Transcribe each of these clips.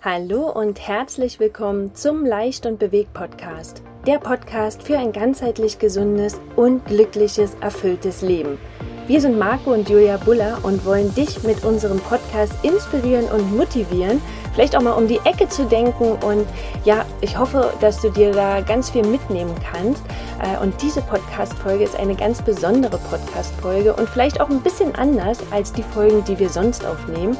Hallo und herzlich willkommen zum Leicht und Bewegt Podcast. Der Podcast für ein ganzheitlich gesundes und glückliches, erfülltes Leben. Wir sind Marco und Julia Buller und wollen dich mit unserem Podcast inspirieren und motivieren, vielleicht auch mal um die Ecke zu denken. Und ja, ich hoffe, dass du dir da ganz viel mitnehmen kannst. Äh, und diese Podcast-Folge ist eine ganz besondere Podcast-Folge und vielleicht auch ein bisschen anders als die Folgen, die wir sonst aufnehmen.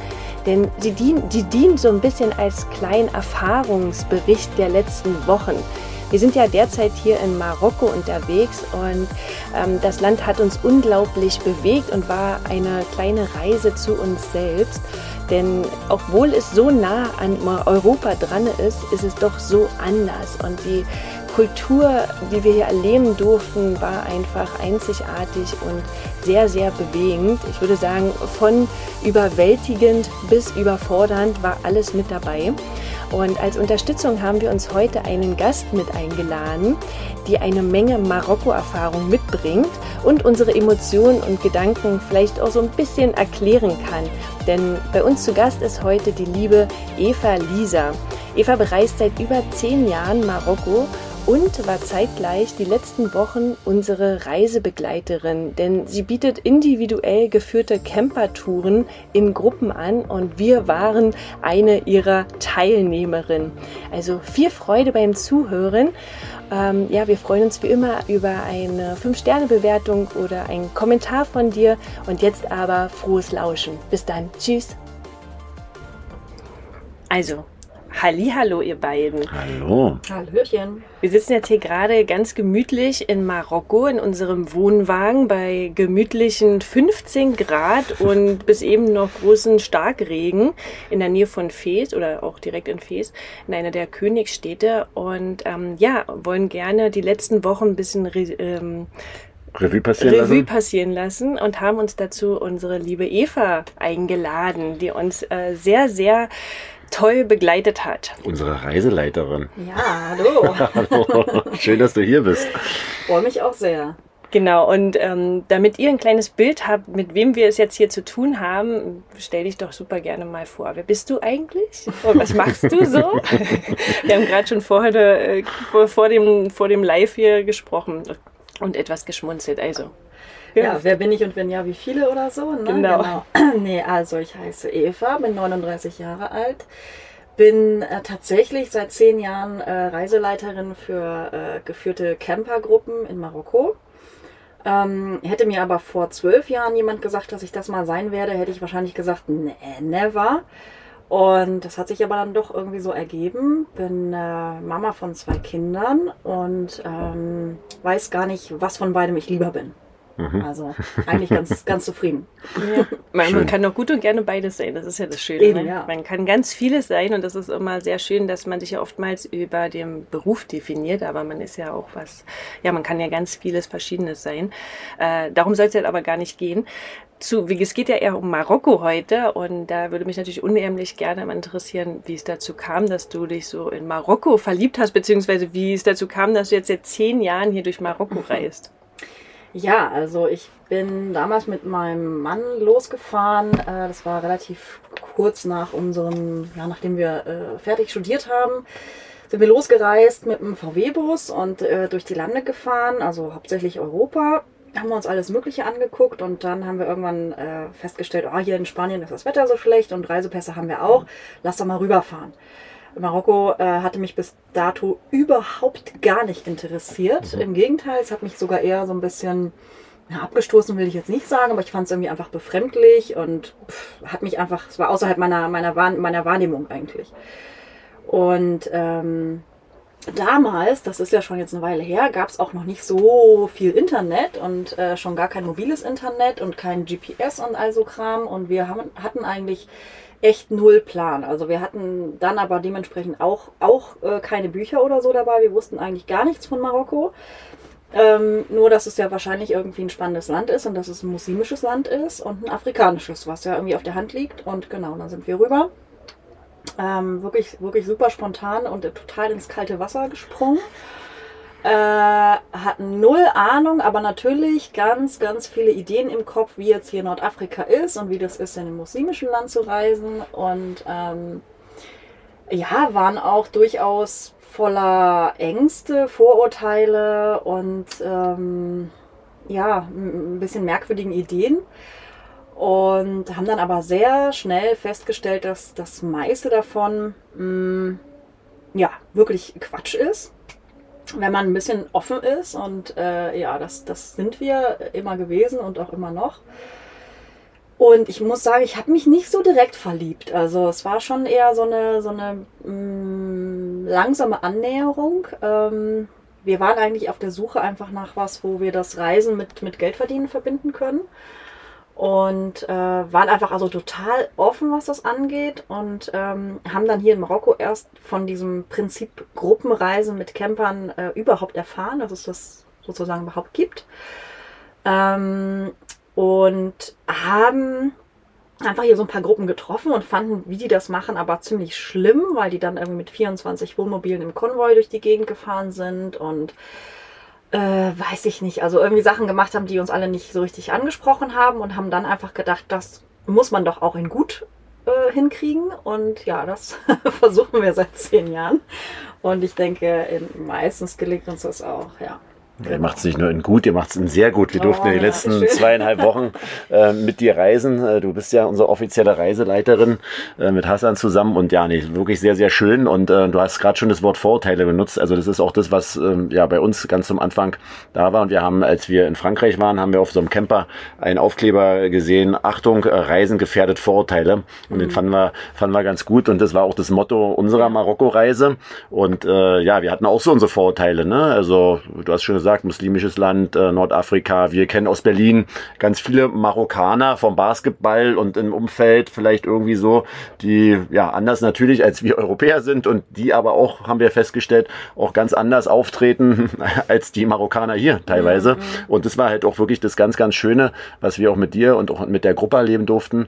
Denn sie dient, sie dient so ein bisschen als kleinen Erfahrungsbericht der letzten Wochen. Wir sind ja derzeit hier in Marokko unterwegs und ähm, das Land hat uns unglaublich bewegt und war eine kleine Reise zu uns selbst. Denn obwohl es so nah an Europa dran ist, ist es doch so anders. Und die Kultur, die wir hier erleben durften, war einfach einzigartig und sehr, sehr bewegend. Ich würde sagen, von überwältigend bis überfordernd war alles mit dabei. Und als Unterstützung haben wir uns heute einen Gast mit eingeladen, die eine Menge Marokko-Erfahrung mitbringt und unsere Emotionen und Gedanken vielleicht auch so ein bisschen erklären kann. Denn bei uns zu Gast ist heute die liebe Eva Lisa. Eva bereist seit über zehn Jahren Marokko und war zeitgleich die letzten Wochen unsere Reisebegleiterin, denn sie bietet individuell geführte Campertouren in Gruppen an und wir waren eine ihrer Teilnehmerinnen. Also viel Freude beim Zuhören. Ähm, ja, wir freuen uns wie immer über eine 5-Sterne-Bewertung oder einen Kommentar von dir und jetzt aber frohes Lauschen. Bis dann. Tschüss. Also, Hallo, ihr beiden. Hallo. Hallöchen. Wir sitzen jetzt hier gerade ganz gemütlich in Marokko in unserem Wohnwagen bei gemütlichen 15 Grad und bis eben noch großen Starkregen in der Nähe von Fes oder auch direkt in Fes, in einer der Königsstädte. Und ähm, ja, wollen gerne die letzten Wochen ein bisschen ähm, Revue passieren Revue lassen. passieren lassen und haben uns dazu unsere liebe Eva eingeladen, die uns äh, sehr, sehr toll begleitet hat. Unsere Reiseleiterin. Ja, hallo. Hallo. Schön, dass du hier bist. Freue mich auch sehr. Genau, und ähm, damit ihr ein kleines Bild habt, mit wem wir es jetzt hier zu tun haben, stell dich doch super gerne mal vor. Wer bist du eigentlich? Und was machst du so? wir haben gerade schon vorher, äh, vor, vor, dem, vor dem Live hier gesprochen und etwas geschmunzelt. Also, Ja, wer bin ich und wenn ja, wie viele oder so? Ne? Genau. Nee, also ich heiße Eva, bin 39 Jahre alt, bin äh, tatsächlich seit zehn Jahren äh, Reiseleiterin für äh, geführte Campergruppen in Marokko. Ähm, hätte mir aber vor zwölf Jahren jemand gesagt, dass ich das mal sein werde, hätte ich wahrscheinlich gesagt, nee, never. Und das hat sich aber dann doch irgendwie so ergeben. Bin äh, Mama von zwei Kindern und ähm, weiß gar nicht, was von beidem ich lieber bin. Also eigentlich ganz, ganz zufrieden. Ja. Man, man kann doch gut und gerne beides sein, das ist ja das Schöne. Eben, ne? ja. Man kann ganz vieles sein und das ist immer sehr schön, dass man sich ja oftmals über den Beruf definiert, aber man ist ja auch was, ja, man kann ja ganz vieles Verschiedenes sein. Äh, darum soll es jetzt aber gar nicht gehen. Zu, wie, es geht ja eher um Marokko heute und da würde mich natürlich unheimlich gerne mal interessieren, wie es dazu kam, dass du dich so in Marokko verliebt hast, beziehungsweise wie es dazu kam, dass du jetzt seit zehn Jahren hier durch Marokko reist. Ja, also ich bin damals mit meinem Mann losgefahren. Äh, das war relativ kurz nach unserem, ja, nachdem wir äh, fertig studiert haben, sind wir losgereist mit einem VW-Bus und äh, durch die Lande gefahren, also hauptsächlich Europa. Haben wir uns alles Mögliche angeguckt und dann haben wir irgendwann festgestellt, oh, hier in Spanien ist das Wetter so schlecht und Reisepässe haben wir auch. Lass doch mal rüberfahren. Marokko äh, hatte mich bis dato überhaupt gar nicht interessiert. Im Gegenteil, es hat mich sogar eher so ein bisschen ja, abgestoßen, will ich jetzt nicht sagen, aber ich fand es irgendwie einfach befremdlich und pff, hat mich einfach, es war außerhalb meiner, meiner, Wahrn meiner Wahrnehmung eigentlich. Und ähm, damals, das ist ja schon jetzt eine Weile her, gab es auch noch nicht so viel Internet und äh, schon gar kein mobiles Internet und kein GPS und all so Kram. Und wir haben, hatten eigentlich echt null Plan. Also wir hatten dann aber dementsprechend auch, auch äh, keine Bücher oder so dabei. Wir wussten eigentlich gar nichts von Marokko. Ähm, nur, dass es ja wahrscheinlich irgendwie ein spannendes Land ist und dass es ein muslimisches Land ist und ein afrikanisches, was ja irgendwie auf der Hand liegt. Und genau, dann sind wir rüber. Ähm, wirklich, wirklich super spontan und total ins kalte Wasser gesprungen. Äh, hatten null Ahnung, aber natürlich ganz, ganz viele Ideen im Kopf, wie jetzt hier Nordafrika ist und wie das ist, in einem muslimischen Land zu reisen. Und ähm, ja, waren auch durchaus voller Ängste, Vorurteile und ähm, ja, ein bisschen merkwürdigen Ideen. Und haben dann aber sehr schnell festgestellt, dass das meiste davon mh, ja wirklich Quatsch ist. Wenn man ein bisschen offen ist und äh, ja, das, das sind wir immer gewesen und auch immer noch. Und ich muss sagen, ich habe mich nicht so direkt verliebt. Also es war schon eher so eine, so eine mh, mm, langsame Annäherung. Ähm, wir waren eigentlich auf der Suche einfach nach was, wo wir das Reisen mit, mit Geldverdienen verbinden können. Und äh, waren einfach also total offen, was das angeht. Und ähm, haben dann hier in Marokko erst von diesem Prinzip Gruppenreisen mit Campern äh, überhaupt erfahren, dass es das sozusagen überhaupt gibt. Ähm, und haben einfach hier so ein paar Gruppen getroffen und fanden, wie die das machen, aber ziemlich schlimm, weil die dann irgendwie mit 24 Wohnmobilen im Konvoi durch die Gegend gefahren sind und äh, weiß ich nicht, also irgendwie Sachen gemacht haben, die uns alle nicht so richtig angesprochen haben und haben dann einfach gedacht, das muss man doch auch in gut äh, hinkriegen. Und ja, das versuchen wir seit zehn Jahren. Und ich denke, meistens gelingt uns das auch, ja. Genau. Ihr macht es nicht nur in gut, ihr macht es in sehr gut. Wir durften oh, ja die letzten schön. zweieinhalb Wochen äh, mit dir reisen. Äh, du bist ja unsere offizielle Reiseleiterin äh, mit Hassan zusammen und ja, nee, wirklich sehr, sehr schön. Und äh, du hast gerade schon das Wort Vorurteile benutzt. Also das ist auch das, was ähm, ja bei uns ganz zum Anfang da war. Und wir haben, als wir in Frankreich waren, haben wir auf so einem Camper einen Aufkleber gesehen, Achtung, äh, Reisen gefährdet Vorurteile. Und mhm. den fanden wir, fanden wir ganz gut. Und das war auch das Motto unserer Marokko-Reise. Und äh, ja, wir hatten auch so unsere Vorurteile. Ne? Also du hast schon gesagt, gesagt, muslimisches Land, äh, Nordafrika. Wir kennen aus Berlin ganz viele Marokkaner vom Basketball und im Umfeld vielleicht irgendwie so, die ja anders natürlich als wir Europäer sind und die aber auch, haben wir festgestellt, auch ganz anders auftreten als die Marokkaner hier teilweise. Mhm. Und das war halt auch wirklich das ganz, ganz Schöne, was wir auch mit dir und auch mit der Gruppe erleben durften,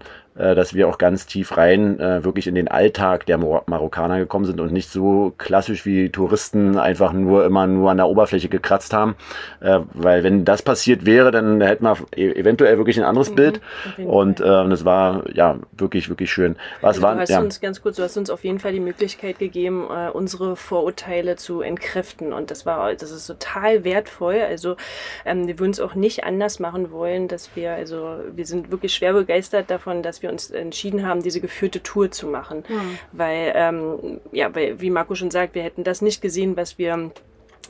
dass wir auch ganz tief rein äh, wirklich in den Alltag der Mar Marokkaner gekommen sind und nicht so klassisch wie Touristen einfach nur immer nur an der Oberfläche gekratzt haben. Äh, weil wenn das passiert wäre, dann hätten wir e eventuell wirklich ein anderes mhm, Bild. Und äh, das war ja wirklich, wirklich schön. Was also waren, du hast ja. uns ganz kurz, du hast uns auf jeden Fall die Möglichkeit gegeben, äh, unsere Vorurteile zu entkräften. Und das war, das ist total wertvoll. Also ähm, wir würden es auch nicht anders machen wollen, dass wir, also wir sind wirklich schwer begeistert davon, dass wir uns entschieden haben, diese geführte Tour zu machen. Mhm. Weil, ähm, ja, weil, wie Marco schon sagt, wir hätten das nicht gesehen, was wir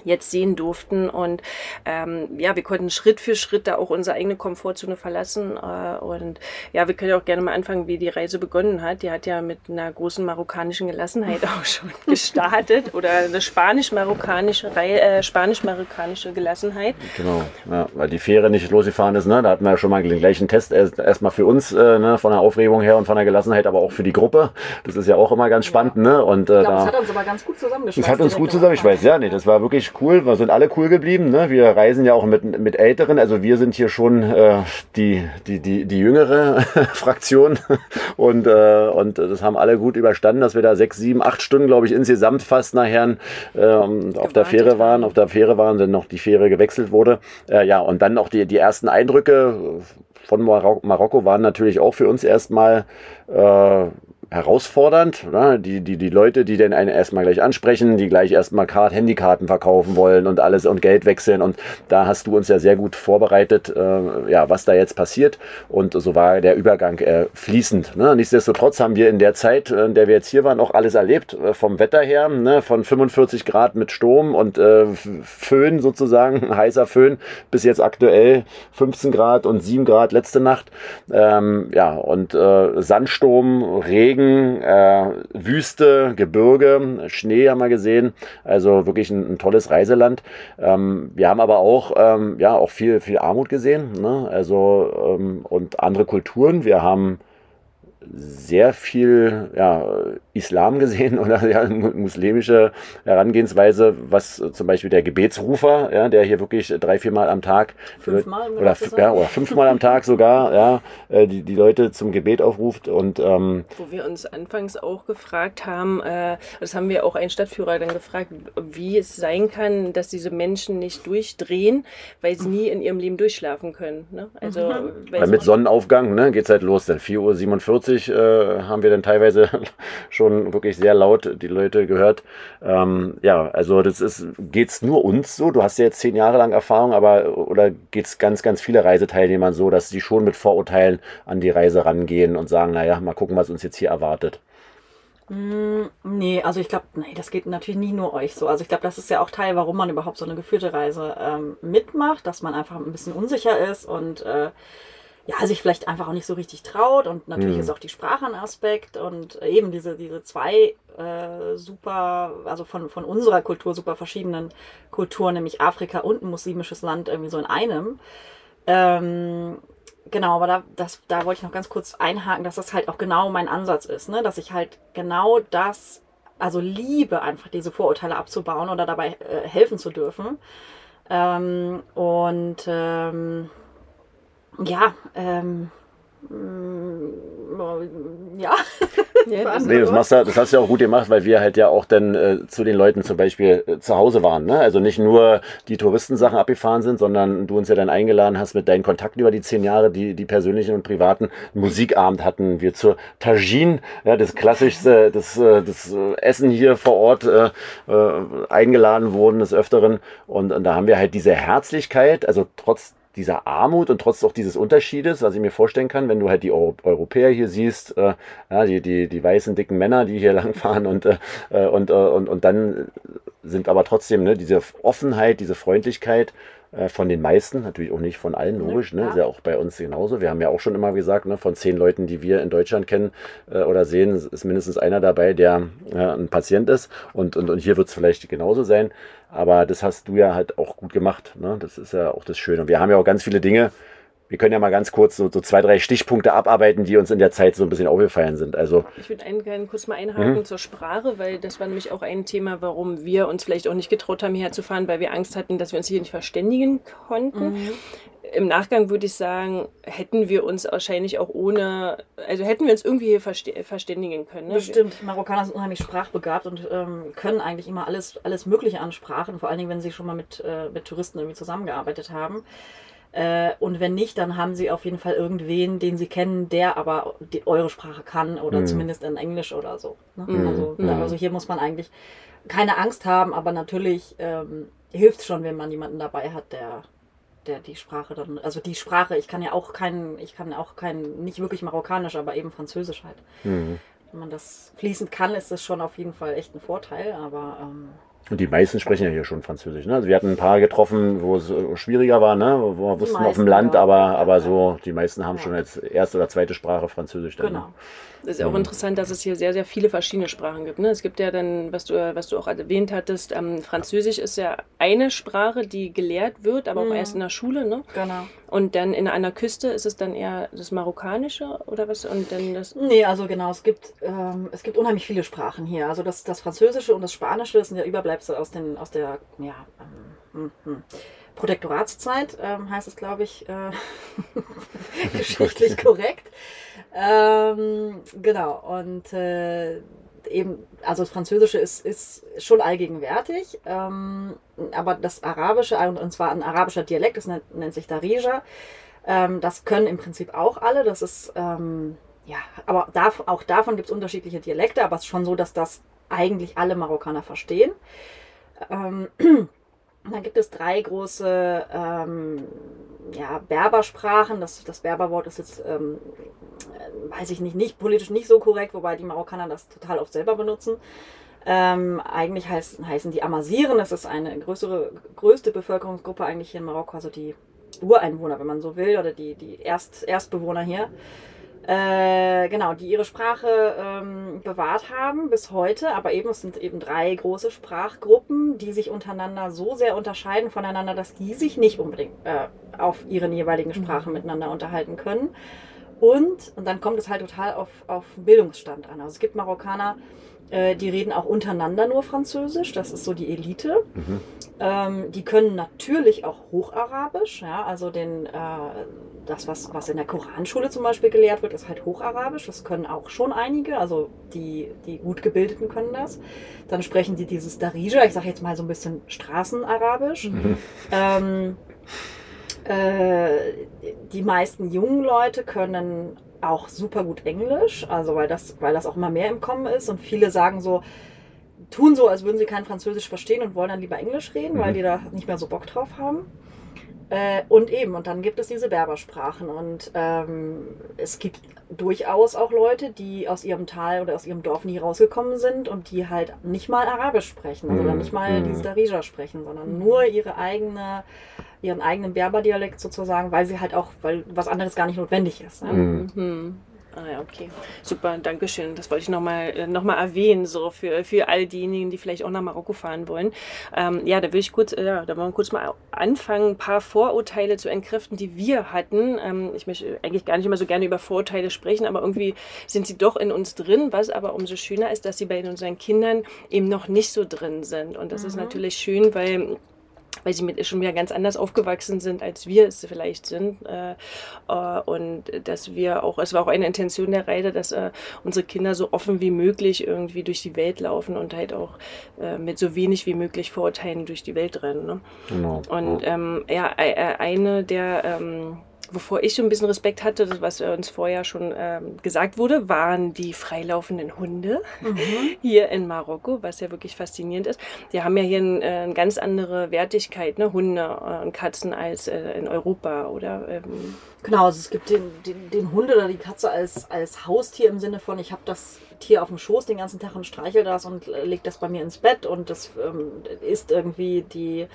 jetzt sehen durften. Und ähm, ja, wir konnten Schritt für Schritt da auch unsere eigene Komfortzone verlassen. Äh, und ja, wir können auch gerne mal anfangen, wie die Reise begonnen hat. Die hat ja mit einer großen marokkanischen Gelassenheit auch schon gestartet oder eine spanisch-marokkanische äh, spanisch-marokkanische Gelassenheit. Genau, ja, weil die Fähre nicht losgefahren ist. Ne? Da hatten wir ja schon mal den gleichen Test erstmal erst für uns äh, ne? von der Aufregung her und von der Gelassenheit, aber auch für die Gruppe. Das ist ja auch immer ganz spannend. Ja. Ne? Und, äh, ich glaube, das hat uns aber ganz gut zusammengeschweißt. Das hat uns gut zusammengeschweißt, ja. Nee, das war wirklich cool. Wir sind alle cool geblieben. Ne? Wir reisen ja auch mit, mit Älteren. Also wir sind hier schon äh, die, die, die, die jüngere Fraktion. Und, äh, und das haben alle gut überstanden, dass wir da sechs, sieben, acht Stunden, glaube ich, insgesamt fast nachher äh, auf der Fähre waren. Auf der Fähre waren, dann noch die Fähre gewechselt wurde. Äh, ja, und dann noch die, die ersten Eindrücke von Marokko waren natürlich auch für uns erstmal äh, herausfordernd. Ne? Die, die, die Leute, die dann einen erstmal gleich ansprechen, die gleich erstmal Card, Handykarten verkaufen wollen und alles und Geld wechseln. Und da hast du uns ja sehr gut vorbereitet, äh, ja, was da jetzt passiert. Und so war der Übergang äh, fließend. Ne? Nichtsdestotrotz haben wir in der Zeit, äh, in der wir jetzt hier waren, auch alles erlebt. Äh, vom Wetter her, ne? von 45 Grad mit Sturm und äh, Föhn sozusagen, heißer Föhn, bis jetzt aktuell 15 Grad und 7 Grad letzte Nacht. Ähm, ja, und äh, Sandsturm, Regen, Regen, äh, Wüste, Gebirge, Schnee haben wir gesehen. Also wirklich ein, ein tolles Reiseland. Ähm, wir haben aber auch, ähm, ja, auch viel, viel Armut gesehen. Ne? Also, ähm, und andere Kulturen. Wir haben sehr viel ja, Islam gesehen oder ja, muslimische Herangehensweise, was zum Beispiel der Gebetsrufer, ja, der hier wirklich drei, viermal am Tag fünfmal, oder, ja, oder fünfmal am Tag sogar ja, äh, die, die Leute zum Gebet aufruft. Und, ähm, Wo wir uns anfangs auch gefragt haben, äh, das haben wir auch einen Stadtführer dann gefragt, wie es sein kann, dass diese Menschen nicht durchdrehen, weil sie nie in ihrem Leben durchschlafen können. Ne? Also, mhm. Weil mit Sonnenaufgang ne, geht es halt los, dann 4.47 Uhr 1945 äh, haben wir dann teilweise schon wirklich sehr laut die Leute gehört. Ähm, ja, also das ist, geht's nur uns so? Du hast ja jetzt zehn Jahre lang Erfahrung, aber oder geht's ganz, ganz viele Reiseteilnehmern so, dass sie schon mit Vorurteilen an die Reise rangehen und sagen, naja, mal gucken, was uns jetzt hier erwartet? Mm, nee, also ich glaube, nee, das geht natürlich nie nur euch so. Also ich glaube, das ist ja auch Teil, warum man überhaupt so eine geführte Reise ähm, mitmacht, dass man einfach ein bisschen unsicher ist und äh, ja, sich vielleicht einfach auch nicht so richtig traut. Und natürlich mhm. ist auch die Sprache ein Aspekt und eben diese, diese zwei äh, super, also von, von unserer Kultur super verschiedenen Kulturen, nämlich Afrika und ein muslimisches Land irgendwie so in einem. Ähm, Genau, aber da, das, da wollte ich noch ganz kurz einhaken, dass das halt auch genau mein Ansatz ist, ne? dass ich halt genau das, also liebe einfach diese Vorurteile abzubauen oder dabei äh, helfen zu dürfen. Ähm, und ähm, ja, ähm, mm, ja. ja nee, das, machst du, das hast du ja auch gut gemacht, weil wir halt ja auch dann äh, zu den Leuten zum Beispiel äh, zu Hause waren. Ne? Also nicht nur die Touristensachen abgefahren sind, sondern du uns ja dann eingeladen hast mit deinen Kontakten über die zehn Jahre, die, die persönlichen und privaten. Musikabend hatten wir zur Tajin, ja, das klassischste, das, äh, das äh, Essen hier vor Ort äh, äh, eingeladen wurden des Öfteren. Und, und da haben wir halt diese Herzlichkeit, also trotz dieser Armut und trotz auch dieses Unterschiedes, was ich mir vorstellen kann, wenn du halt die Euro Europäer hier siehst, äh, ja, die, die, die weißen, dicken Männer, die hier langfahren und, äh, und, äh, und, und dann sind aber trotzdem ne, diese Offenheit, diese Freundlichkeit äh, von den meisten, natürlich auch nicht von allen, logisch, ne? Ja. Ist ja auch bei uns genauso. Wir haben ja auch schon immer gesagt, ne, von zehn Leuten, die wir in Deutschland kennen äh, oder sehen, ist mindestens einer dabei, der äh, ein Patient ist. Und, und, und hier wird es vielleicht genauso sein. Aber das hast du ja halt auch gut gemacht. Ne? Das ist ja auch das Schöne. Und wir haben ja auch ganz viele Dinge, wir können ja mal ganz kurz so, so, zwei, drei Stichpunkte abarbeiten, die uns in der Zeit so ein bisschen aufgefallen sind. Also ich würde einen gerne kurz mal einhaken mhm. zur Sprache, weil das war nämlich auch ein Thema, warum wir uns vielleicht auch nicht getraut haben, hierher zu fahren, weil wir Angst hatten, dass wir uns hier nicht verständigen konnten. Mhm. Im Nachgang würde ich sagen, hätten wir uns wahrscheinlich auch ohne, also hätten wir uns irgendwie hier verständigen können. Ne? Bestimmt. Marokkaner sind unheimlich sprachbegabt und ähm, können eigentlich immer alles, alles Mögliche an Sprachen, vor allen Dingen, wenn sie schon mal mit, äh, mit Touristen irgendwie zusammengearbeitet haben. Äh, und wenn nicht, dann haben sie auf jeden Fall irgendwen, den sie kennen, der aber die, eure Sprache kann oder mhm. zumindest in Englisch oder so. Ne? Mhm. Also, mhm. also hier muss man eigentlich keine Angst haben, aber natürlich ähm, hilft es schon, wenn man jemanden dabei hat, der der die Sprache dann, also die Sprache, ich kann ja auch kein, ich kann auch kein, nicht wirklich Marokkanisch, aber eben Französisch halt. Mhm. Wenn man das fließend kann, ist das schon auf jeden Fall echt ein Vorteil, aber ähm, und die meisten sprechen ja hier schon Französisch. Ne? Also wir hatten ein paar getroffen, wo es äh, schwieriger war, ne? wo wir wussten auf dem Land, ja. aber, aber so, die meisten haben ja. schon als erste oder zweite Sprache Französisch. Dann, genau. Es ist auch interessant, dass es hier sehr, sehr viele verschiedene Sprachen gibt. Ne? Es gibt ja dann, was du, was du auch erwähnt hattest, ähm, Französisch ist ja eine Sprache, die gelehrt wird, aber mhm. auch erst in der Schule. Ne? Genau. Und dann in einer Küste ist es dann eher das Marokkanische oder was? Und dann das. Nee, also genau, es gibt, ähm, es gibt unheimlich viele Sprachen hier. Also das, das Französische und das Spanische das sind ja Überbleibsel aus, den, aus der, ja, ähm, hm, hm. Protektoratszeit, ähm, heißt es, glaube ich, äh, geschichtlich korrekt. Ähm, genau, und äh, eben, also das Französische ist, ist schon allgegenwärtig, ähm, aber das Arabische, und zwar ein arabischer Dialekt, das nennt, nennt sich Darija, ähm, das können im Prinzip auch alle, das ist, ähm, ja, aber da, auch davon gibt es unterschiedliche Dialekte, aber es ist schon so, dass das eigentlich alle Marokkaner verstehen. Ähm, dann gibt es drei große ähm, ja, Berbersprachen. Das, das Berberwort ist jetzt, ähm, weiß ich nicht, nicht politisch nicht so korrekt, wobei die Marokkaner das total oft selber benutzen. Ähm, eigentlich heißt, heißen die Amasiren. Das ist eine größere, größte Bevölkerungsgruppe eigentlich hier in Marokko, also die Ureinwohner, wenn man so will, oder die, die Erst, Erstbewohner hier. Äh, genau, die ihre Sprache ähm, bewahrt haben bis heute, aber eben es sind eben drei große Sprachgruppen, die sich untereinander so sehr unterscheiden voneinander, dass die sich nicht unbedingt äh, auf ihren jeweiligen Sprachen mhm. miteinander unterhalten können. Und, und dann kommt es halt total auf, auf Bildungsstand an. Also es gibt Marokkaner, äh, die reden auch untereinander nur Französisch, das ist so die Elite. Mhm. Ähm, die können natürlich auch Hocharabisch, ja, also den, äh, das, was, was in der Koranschule zum Beispiel gelehrt wird, ist halt Hocharabisch. Das können auch schon einige, also die, die gut gebildeten können das. Dann sprechen die dieses Darija, ich sage jetzt mal so ein bisschen Straßenarabisch. Mhm. Ähm, äh, die meisten jungen Leute können auch super gut Englisch, also weil das, weil das auch immer mehr im Kommen ist und viele sagen so, tun so, als würden sie kein Französisch verstehen und wollen dann lieber Englisch reden, weil Mhm. die da nicht mehr so Bock drauf haben. Äh, und eben, und dann gibt es diese Berbersprachen. Und ähm, es gibt durchaus auch Leute, die aus ihrem Tal oder aus ihrem Dorf nie rausgekommen sind und die halt nicht mal Arabisch sprechen Mhm. oder nicht mal Mhm. dieses Darija sprechen, sondern nur ihre eigene, ihren eigenen Berberdialekt sozusagen, weil sie halt auch, weil was anderes gar nicht notwendig ist. Ne? Mhm. Mhm. Ah ja, okay. Super, danke schön. Das wollte ich nochmal noch mal erwähnen, so für, für all diejenigen, die vielleicht auch nach Marokko fahren wollen. Ähm, ja, da will ich kurz, äh, ja, da wollen wir kurz mal anfangen, ein paar Vorurteile zu entkräften, die wir hatten. Ähm, ich möchte eigentlich gar nicht immer so gerne über Vorurteile sprechen, aber irgendwie sind sie doch in uns drin, was aber umso schöner ist, dass sie bei unseren Kindern eben noch nicht so drin sind. Und das ist natürlich schön, weil weil sie mit schon wieder ganz anders aufgewachsen sind, als wir es vielleicht sind. Äh, äh, und dass wir auch, es war auch eine Intention der Reise, dass äh, unsere Kinder so offen wie möglich irgendwie durch die Welt laufen und halt auch mit so wenig wie möglich Vorurteilen durch die Welt rennen. Ne? Genau. Und ähm, ja, e- e- eine der, ähm, wovor ich schon ein bisschen Respekt hatte, das, was uns vorher schon ähm, gesagt wurde, waren die freilaufenden Hunde hier in Marokko, was ja wirklich faszinierend ist. Die haben ja hier äh, eine ganz andere Wertigkeit, ne? Hunde äh, und Katzen als äh, in Europa, oder? Ähm, Genau, also es gibt den, den, den Hund oder die Katze als, als Haustier im Sinne von, ich habe das Tier auf dem Schoß den ganzen Tag und streichel das und äh, leg das bei mir ins Bett und das ähm, isst irgendwie die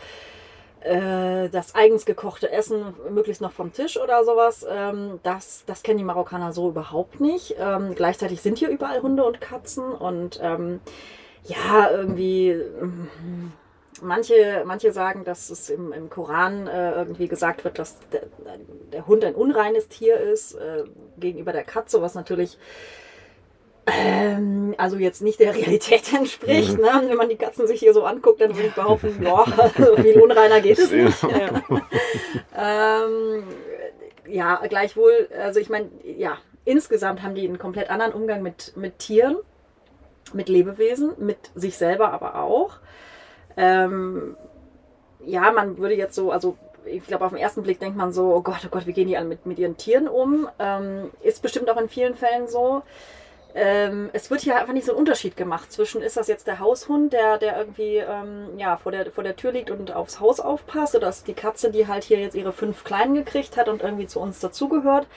äh, das eigens gekochte Essen möglichst noch vom Tisch oder sowas. Ähm, das, das kennen die Marokkaner so überhaupt nicht. Ähm, gleichzeitig sind hier überall Hunde und Katzen und ähm, ja, irgendwie. ähm, Manche, manche sagen, dass es im, im Koran äh, irgendwie gesagt wird, dass der, der Hund ein unreines Tier ist äh, gegenüber der Katze, was natürlich ähm, also jetzt nicht der Realität entspricht. Ne? Wenn man die Katzen sich hier so anguckt, dann würde ich behaupten, so viel unreiner geht es nicht. Ja. ähm, ja, gleichwohl, also ich meine, ja, insgesamt haben die einen komplett anderen Umgang mit, mit Tieren, mit Lebewesen, mit sich selber aber auch. Ähm, ja, man würde jetzt so, also ich glaube, auf den ersten Blick denkt man so, oh Gott, oh Gott, wie gehen die alle mit, mit ihren Tieren um? Ähm, ist bestimmt auch in vielen Fällen so. Ähm, es wird hier einfach nicht so ein Unterschied gemacht zwischen, ist das jetzt der Haushund, der, der irgendwie ähm, ja, vor, der, vor der Tür liegt und aufs Haus aufpasst, oder ist die Katze, die halt hier jetzt ihre fünf Kleinen gekriegt hat und irgendwie zu uns dazugehört?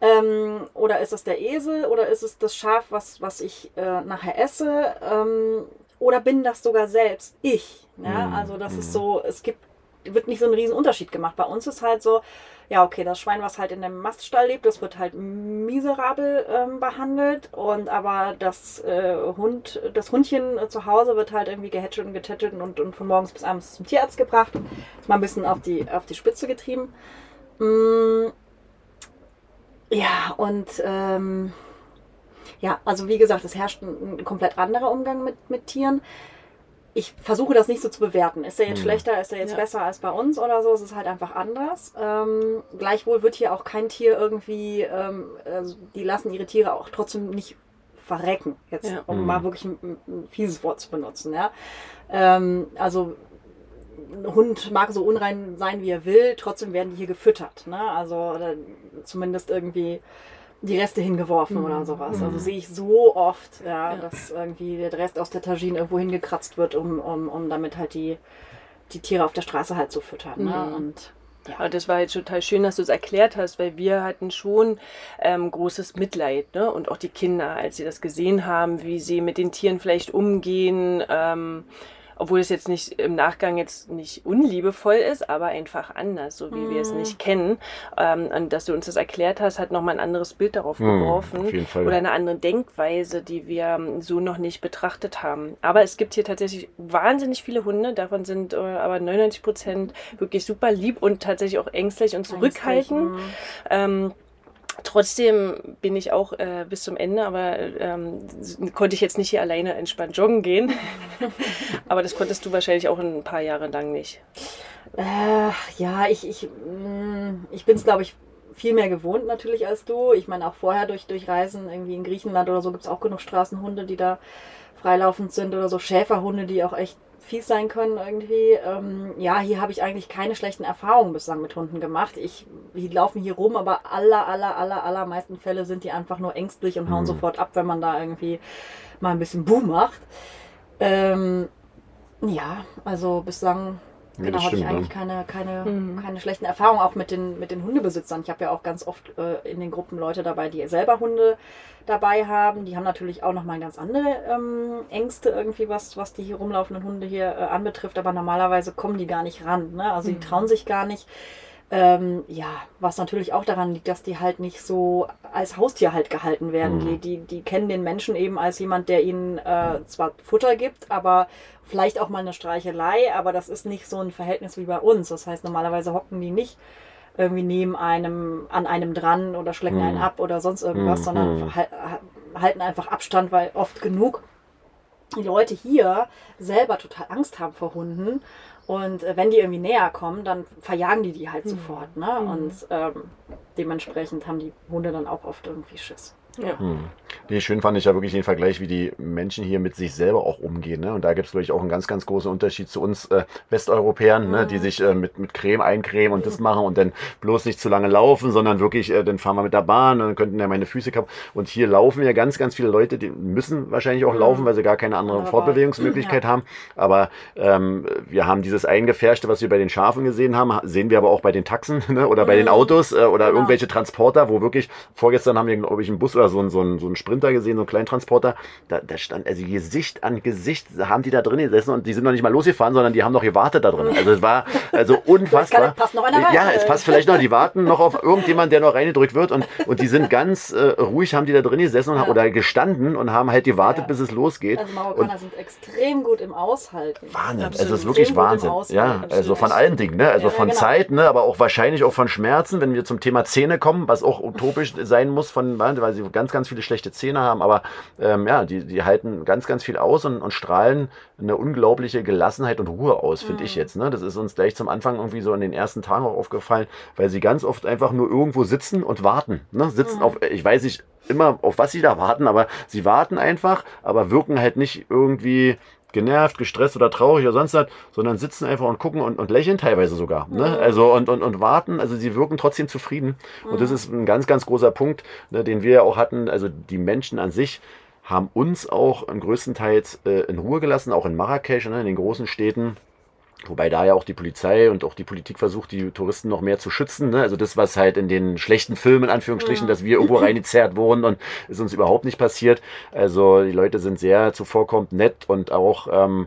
Ähm, oder ist es der Esel oder ist es das Schaf, was, was ich äh, nachher esse? Ähm, oder bin das sogar selbst ich? Ja, Mhm. also das Mhm. ist so, es gibt, wird nicht so ein riesen Unterschied gemacht. Bei uns ist halt so, ja, okay, das Schwein, was halt in dem Maststall lebt, das wird halt miserabel ähm, behandelt. Und aber das äh, Hund, das Hundchen äh, zu Hause wird halt irgendwie gehätschelt und getätschelt und, und von morgens bis abends zum Tierarzt gebracht. Ist mal ein bisschen auf die, auf die Spitze getrieben. Mm, ja, und ähm, ja, also wie gesagt, es herrscht ein, ein komplett anderer Umgang mit, mit Tieren. Ich versuche das nicht so zu bewerten. Ist der jetzt Hm. schlechter, ist der jetzt Ja. besser als bei uns oder so? Es ist halt einfach anders. Ähm, gleichwohl wird hier auch kein Tier irgendwie, ähm, also die lassen ihre Tiere auch trotzdem nicht verrecken. Jetzt, Ja. um Hm. mal wirklich ein, ein fieses Wort zu benutzen. Ja? Ähm, also ein Hund mag so unrein sein, wie er will, trotzdem werden die hier gefüttert. Ne? Also oder zumindest irgendwie die Reste hingeworfen oder sowas. Also sehe ich so oft, ja, Ja. dass irgendwie der Rest aus der Tagine irgendwo hingekratzt wird, um, um, um damit halt die, die Tiere auf der Straße halt zu füttern. Ne? Mhm. Und Ja, das war jetzt total schön, dass du es erklärt hast, weil wir hatten schon ähm, großes Mitleid, ne? Und auch die Kinder, als sie das gesehen haben, wie sie mit den Tieren vielleicht umgehen, ähm, obwohl es jetzt nicht im Nachgang jetzt nicht unliebevoll ist, aber einfach anders, so wie wir es Mhm. nicht kennen. Ähm, und dass du uns das erklärt hast, hat nochmal ein anderes Bild darauf Mhm, geworfen. auf jeden Fall. Oder eine andere Denkweise, die wir ähm, so noch nicht betrachtet haben. Aber es gibt hier tatsächlich wahnsinnig viele Hunde. Davon sind äh, aber 99 Prozent wirklich super lieb und tatsächlich auch ängstlich und zurückhaltend. Mhm. Ähm, trotzdem bin ich auch äh, bis zum Ende, aber ähm, konnte ich jetzt nicht hier alleine entspannt joggen gehen. aber das konntest du wahrscheinlich auch ein paar Jahre lang nicht. Äh, ja, ich, ich, mm, ich bin es, glaube ich, viel mehr gewohnt natürlich als du. Ich meine, auch vorher durch, durch Reisen irgendwie in Griechenland oder so gibt es auch genug Straßenhunde, die da freilaufend sind oder so Schäferhunde, die auch echt fies sein können irgendwie. Ähm, ja, hier habe ich eigentlich keine schlechten Erfahrungen bislang mit Hunden gemacht. Ich, die laufen hier rum, aber aller, aller, aller, allermeisten Fälle sind die einfach nur ängstlich und hauen Mhm. sofort ab, wenn man da irgendwie mal ein bisschen Buh macht. Ähm, ja, also bislang Ja, genau, habe ich stimmt, eigentlich ne? keine, keine, Mhm. keine schlechten Erfahrungen, auch mit den, mit den Hundebesitzern. Ich habe ja auch ganz oft äh, in den Gruppen Leute dabei, die selber Hunde dabei haben. Die haben natürlich auch nochmal ganz andere ähm, Ängste irgendwie, was, was die hier rumlaufenden Hunde hier äh, anbetrifft, aber normalerweise kommen die gar nicht ran. Ne? Also die Mhm. trauen sich gar nicht. Ähm, ja, was natürlich auch daran liegt, dass die halt nicht so als Haustier halt gehalten werden. Mhm. Die, die, die kennen den Menschen eben als jemand, der ihnen äh, zwar Futter gibt, aber vielleicht auch mal eine Streichelei, aber das ist nicht so ein Verhältnis wie bei uns. Das heißt, normalerweise hocken die nicht irgendwie neben einem, an einem dran oder schlecken Mhm. einen ab oder sonst irgendwas, Mhm. sondern hal- halten einfach Abstand, weil oft genug die Leute hier selber total Angst haben vor Hunden. Und äh, wenn die irgendwie näher kommen, dann verjagen die die halt sofort. Ne? Mhm. Und ähm, dementsprechend haben die Hunde dann auch oft irgendwie Schiss. Ja. Hm. Nee, schön fand ich ja wirklich den Vergleich, wie die Menschen hier mit sich selber auch umgehen. Ne? Und da gibt es, glaube ich, auch einen ganz, ganz großen Unterschied zu uns äh, Westeuropäern, ne? die sich äh, mit, mit Creme eincremen und das machen und dann bloß nicht zu lange laufen, sondern wirklich, äh, dann fahren wir mit der Bahn, dann könnten ja meine Füße kaputt. Und hier laufen ja ganz, ganz viele Leute, die müssen wahrscheinlich auch laufen, weil sie gar keine andere Aber- Fortbewegungsmöglichkeit haben. Aber ähm, wir haben dieses Eingefärschte, was wir bei den Schafen gesehen haben, sehen wir aber auch bei den Taxen ne? oder bei den Mhm. Autos äh, oder Genau. irgendwelche Transporter, wo wirklich, vorgestern haben wir, glaube ich, einen Bus oder so einen, so einen, so einen Sprinter gesehen, so einen Kleintransporter, da, da stand, also Gesicht an Gesicht haben die da drin gesessen und die sind noch nicht mal losgefahren, sondern die haben noch gewartet da drin. Also es war also unfassbar. passt noch einer rein. Ja, es passt vielleicht noch, die warten noch auf irgendjemand, der noch reingedrückt wird und, und die sind ganz äh, ruhig, haben die da drin gesessen und, Ja. oder gestanden und haben halt gewartet, Ja. bis es losgeht. Also Marokkaner sind extrem gut im Aushalten. Wahnsinn, Absolut. also es ist wirklich Wahnsinn. Ja, absolut. also von allen Dingen, ne? Also Ja, von genau. Zeit, ne? aber auch wahrscheinlich auch von Schmerzen, wenn wir zum Thema Zähne kommen, was auch utopisch sein muss, von, weil sie ganz, ganz viele schlechte Zähne haben. Aber ähm, ja, die, die halten ganz, ganz viel aus und, und strahlen eine unglaubliche Gelassenheit und Ruhe aus, finde ich Mhm. jetzt. Ne? Das ist uns gleich zum Anfang irgendwie so in den ersten Tagen auch aufgefallen, weil sie ganz oft einfach nur irgendwo sitzen und warten. Ne? Sitzen Mhm. auf, ich weiß nicht immer, auf was sie da warten, aber sie warten einfach, aber wirken halt nicht irgendwie genervt, gestresst oder traurig oder sonst was, sondern sitzen einfach und gucken und, und lächeln teilweise sogar. Ne? Mhm. Also und, und, und warten, also sie wirken trotzdem zufrieden. Und das ist ein ganz, ganz großer Punkt, ne, den wir ja auch hatten. Also die Menschen an sich haben uns auch im größten Teils äh, in Ruhe gelassen, auch in Marrakesch, ne, in den großen Städten. Wobei da ja auch die Polizei und auch die Politik versucht, die Touristen noch mehr zu schützen. Ne? Also das, was halt in den schlechten Filmen, in Anführungsstrichen, Mhm. dass wir irgendwo reingezerrt wurden und ist uns überhaupt nicht passiert. Also die Leute sind sehr zuvorkommend, nett und auch, ähm,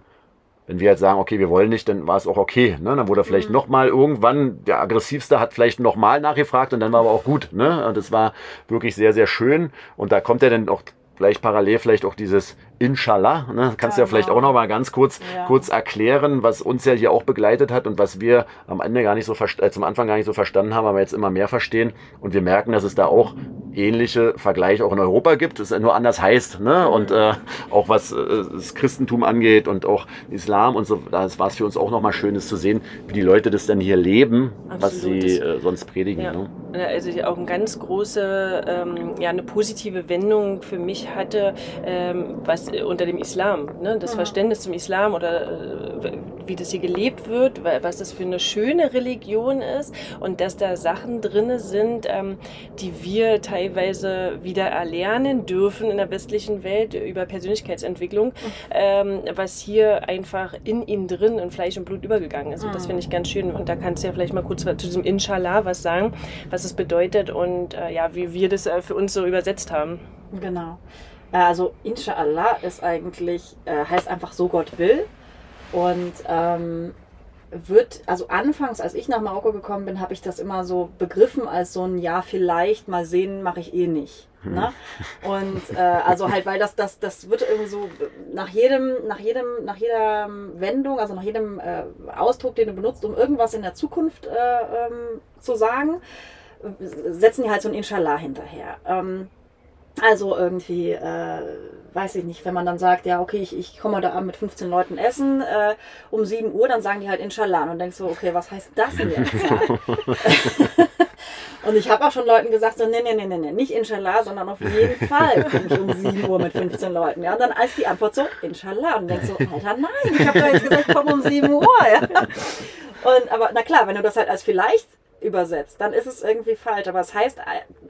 wenn wir jetzt sagen, okay, wir wollen nicht, dann war es auch okay. Ne? Dann wurde vielleicht Mhm. noch mal irgendwann, der aggressivste hat vielleicht noch mal nachgefragt und dann war aber auch gut. Ne? Und das war wirklich sehr, sehr schön. Und da kommt ja dann auch gleich parallel vielleicht auch dieses Inshallah. Ne? Kannst du ja Genau. vielleicht auch noch mal ganz kurz, Ja. kurz erklären, was uns ja hier auch begleitet hat und was wir am Ende gar nicht so äh, zum Anfang gar nicht so verstanden haben, aber jetzt immer mehr verstehen. Und wir merken, dass es da auch ähnliche Vergleiche auch in Europa gibt, es nur anders heißt. Ne? Und äh, auch was äh, das Christentum angeht und auch Islam und so, das war es für uns auch nochmal Schönes zu sehen, wie die Leute das dann hier leben, was Absolut. sie Das- äh, sonst predigen. Ja. Ne? Also auch eine ganz große, ähm, ja, eine positive Wendung für mich hatte, ähm, was unter dem Islam, ne? das Mhm. Verständnis zum Islam oder äh, wie das hier gelebt wird, was das für eine schöne Religion ist und dass da Sachen drin sind, ähm, die wir teilweise wieder erlernen dürfen in der westlichen Welt über Persönlichkeitsentwicklung, ähm, was hier einfach in ihm drin in Fleisch und Blut übergegangen ist. Und das Mhm. finde ich ganz schön. Und da kannst du ja vielleicht mal kurz zu diesem Inshallah was sagen, was es bedeutet und äh, ja, wie wir das äh, für uns so übersetzt haben. Genau. Äh, Also Inshallah ist eigentlich, äh, heißt einfach so Gott will. Und ähm, wird, also anfangs, als ich nach Marokko gekommen bin, habe ich das immer so begriffen als so ein Ja, vielleicht, mal sehen, mache ich eh nicht. Ne? Und äh, also halt, weil das, das, das wird irgendwie so nach jedem, nach jedem, nach jeder Wendung, also nach jedem äh, Ausdruck, den du benutzt, um irgendwas in der Zukunft äh, ähm, zu sagen, setzen die halt so ein Inshallah hinterher. Ähm, also irgendwie, äh, weiß ich nicht, wenn man dann sagt, ja, okay, ich, ich komme heute Abend mit 15 Leuten essen, äh, um 7 Uhr, dann sagen die halt Inshallah. Und denkst so, okay, was heißt das denn jetzt? Und ich habe auch schon Leuten gesagt, so, nee, nee, nee, nee, nicht Inshallah, sondern auf jeden Fall komme ich um 7 Uhr mit 15 Leuten. Ja, und dann als die Antwort so, Inshallah. Und dann denkst so, Alter, nein, ich habe doch jetzt gesagt, komme um 7 Uhr. Ja. Und, aber na klar, wenn du das halt als vielleicht übersetzt, dann ist es irgendwie falsch. Aber es heißt,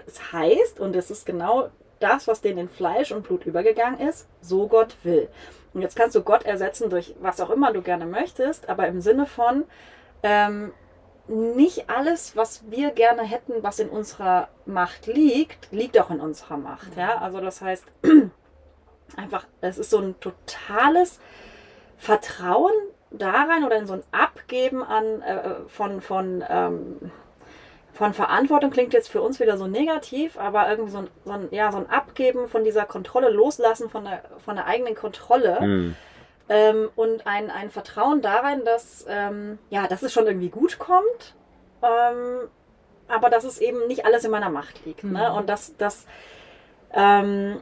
es heißt, und es ist genau das, was denen in Fleisch und Blut übergegangen ist, so Gott will. Und jetzt kannst du Gott ersetzen durch was auch immer du gerne möchtest, aber im Sinne von, ähm, nicht alles, was wir gerne hätten, was in unserer Macht liegt, liegt auch in unserer Macht. Ja? Also das heißt, einfach, es ist so ein totales Vertrauen da rein oder in so ein Abgeben an, äh, von, von, ähm, von Verantwortung klingt jetzt für uns wieder so negativ, aber irgendwie so ein, so ein, ja, so ein Abgeben von dieser Kontrolle, loslassen von der, von der eigenen Kontrolle. Mhm. Ähm, und ein, ein Vertrauen darin, dass, ähm, ja, dass es schon irgendwie gut kommt, ähm, aber dass es eben nicht alles in meiner Macht liegt. Ne? Mhm. Ne? Und dass, dass ähm,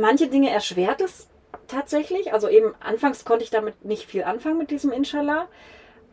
manche Dinge erschwert es tatsächlich. Also eben anfangs konnte ich damit nicht viel anfangen mit diesem Inshallah.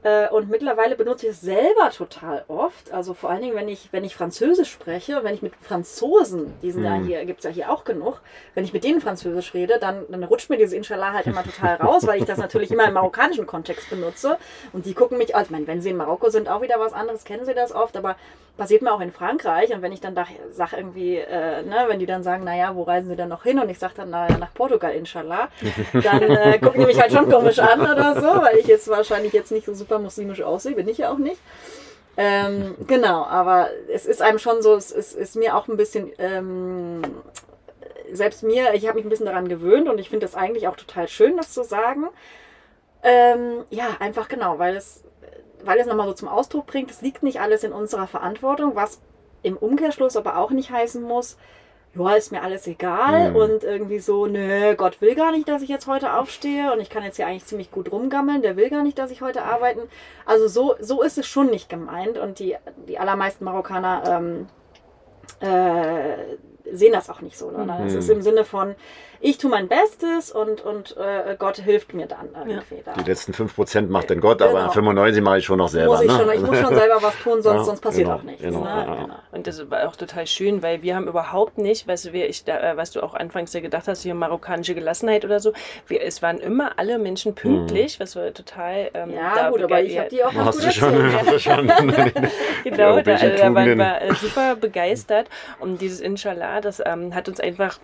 Äh, und mittlerweile benutze ich es selber total oft. Also vor allen Dingen, wenn ich, wenn ich Französisch spreche, wenn ich mit Franzosen, die sind mhm. ja hier, gibt es ja hier auch genug, wenn ich mit denen Französisch rede, dann, dann rutscht mir dieses Inshallah halt immer total raus, weil ich das natürlich immer im marokkanischen Kontext benutze. Und die gucken mich, also ich meine, wenn sie in Marokko sind, auch wieder was anderes, kennen sie das oft, aber passiert mir auch in Frankreich. Und wenn ich dann da sage irgendwie, äh, ne, wenn die dann sagen, naja, wo reisen sie denn noch hin? Und ich sage dann, naja, nach Portugal, inshallah, dann äh, gucken die mich halt schon komisch an oder so, weil ich jetzt wahrscheinlich jetzt nicht so super muslimisch aussehe, bin ich ja auch nicht. Ähm, genau, aber es ist einem schon so, es ist, ist mir auch ein bisschen, ähm, selbst mir, ich habe mich ein bisschen daran gewöhnt und ich finde es eigentlich auch total schön, das zu sagen. Ähm, ja, einfach genau, weil es weil es nochmal so zum Ausdruck bringt, es liegt nicht alles in unserer Verantwortung, was im Umkehrschluss aber auch nicht heißen muss, ja, ist mir alles egal mhm. und irgendwie so, nö, Gott will gar nicht, dass ich jetzt heute aufstehe und ich kann jetzt hier eigentlich ziemlich gut rumgammeln, der will gar nicht, dass ich heute arbeiten. Also so, so ist es schon nicht gemeint und die, die allermeisten Marokkaner ähm, äh, sehen das auch nicht so, sondern mhm. es ist im Sinne von, ich tue mein Bestes und, und äh, Gott hilft mir dann irgendwie. Ja. Da. Die letzten 5% macht dann Gott, genau. aber 95% mache ich schon noch selber. Muss ich, ne? schon, ich muss schon selber was tun, sonst, ja, sonst passiert genau, auch nichts. Genau, ne? ja. genau. Und das war auch total schön, weil wir haben überhaupt nicht, weißt du, ich, da, äh, was du auch anfangs ja gedacht hast, hier marokkanische Gelassenheit oder so, wir, es waren immer alle Menschen pünktlich, mhm. was war total... Ähm, ja gut, aber ich habe die auch noch hast du schon, hast du schon. genau, da, also, da waren wir äh, super begeistert und dieses Inshallah, das ähm, hat uns einfach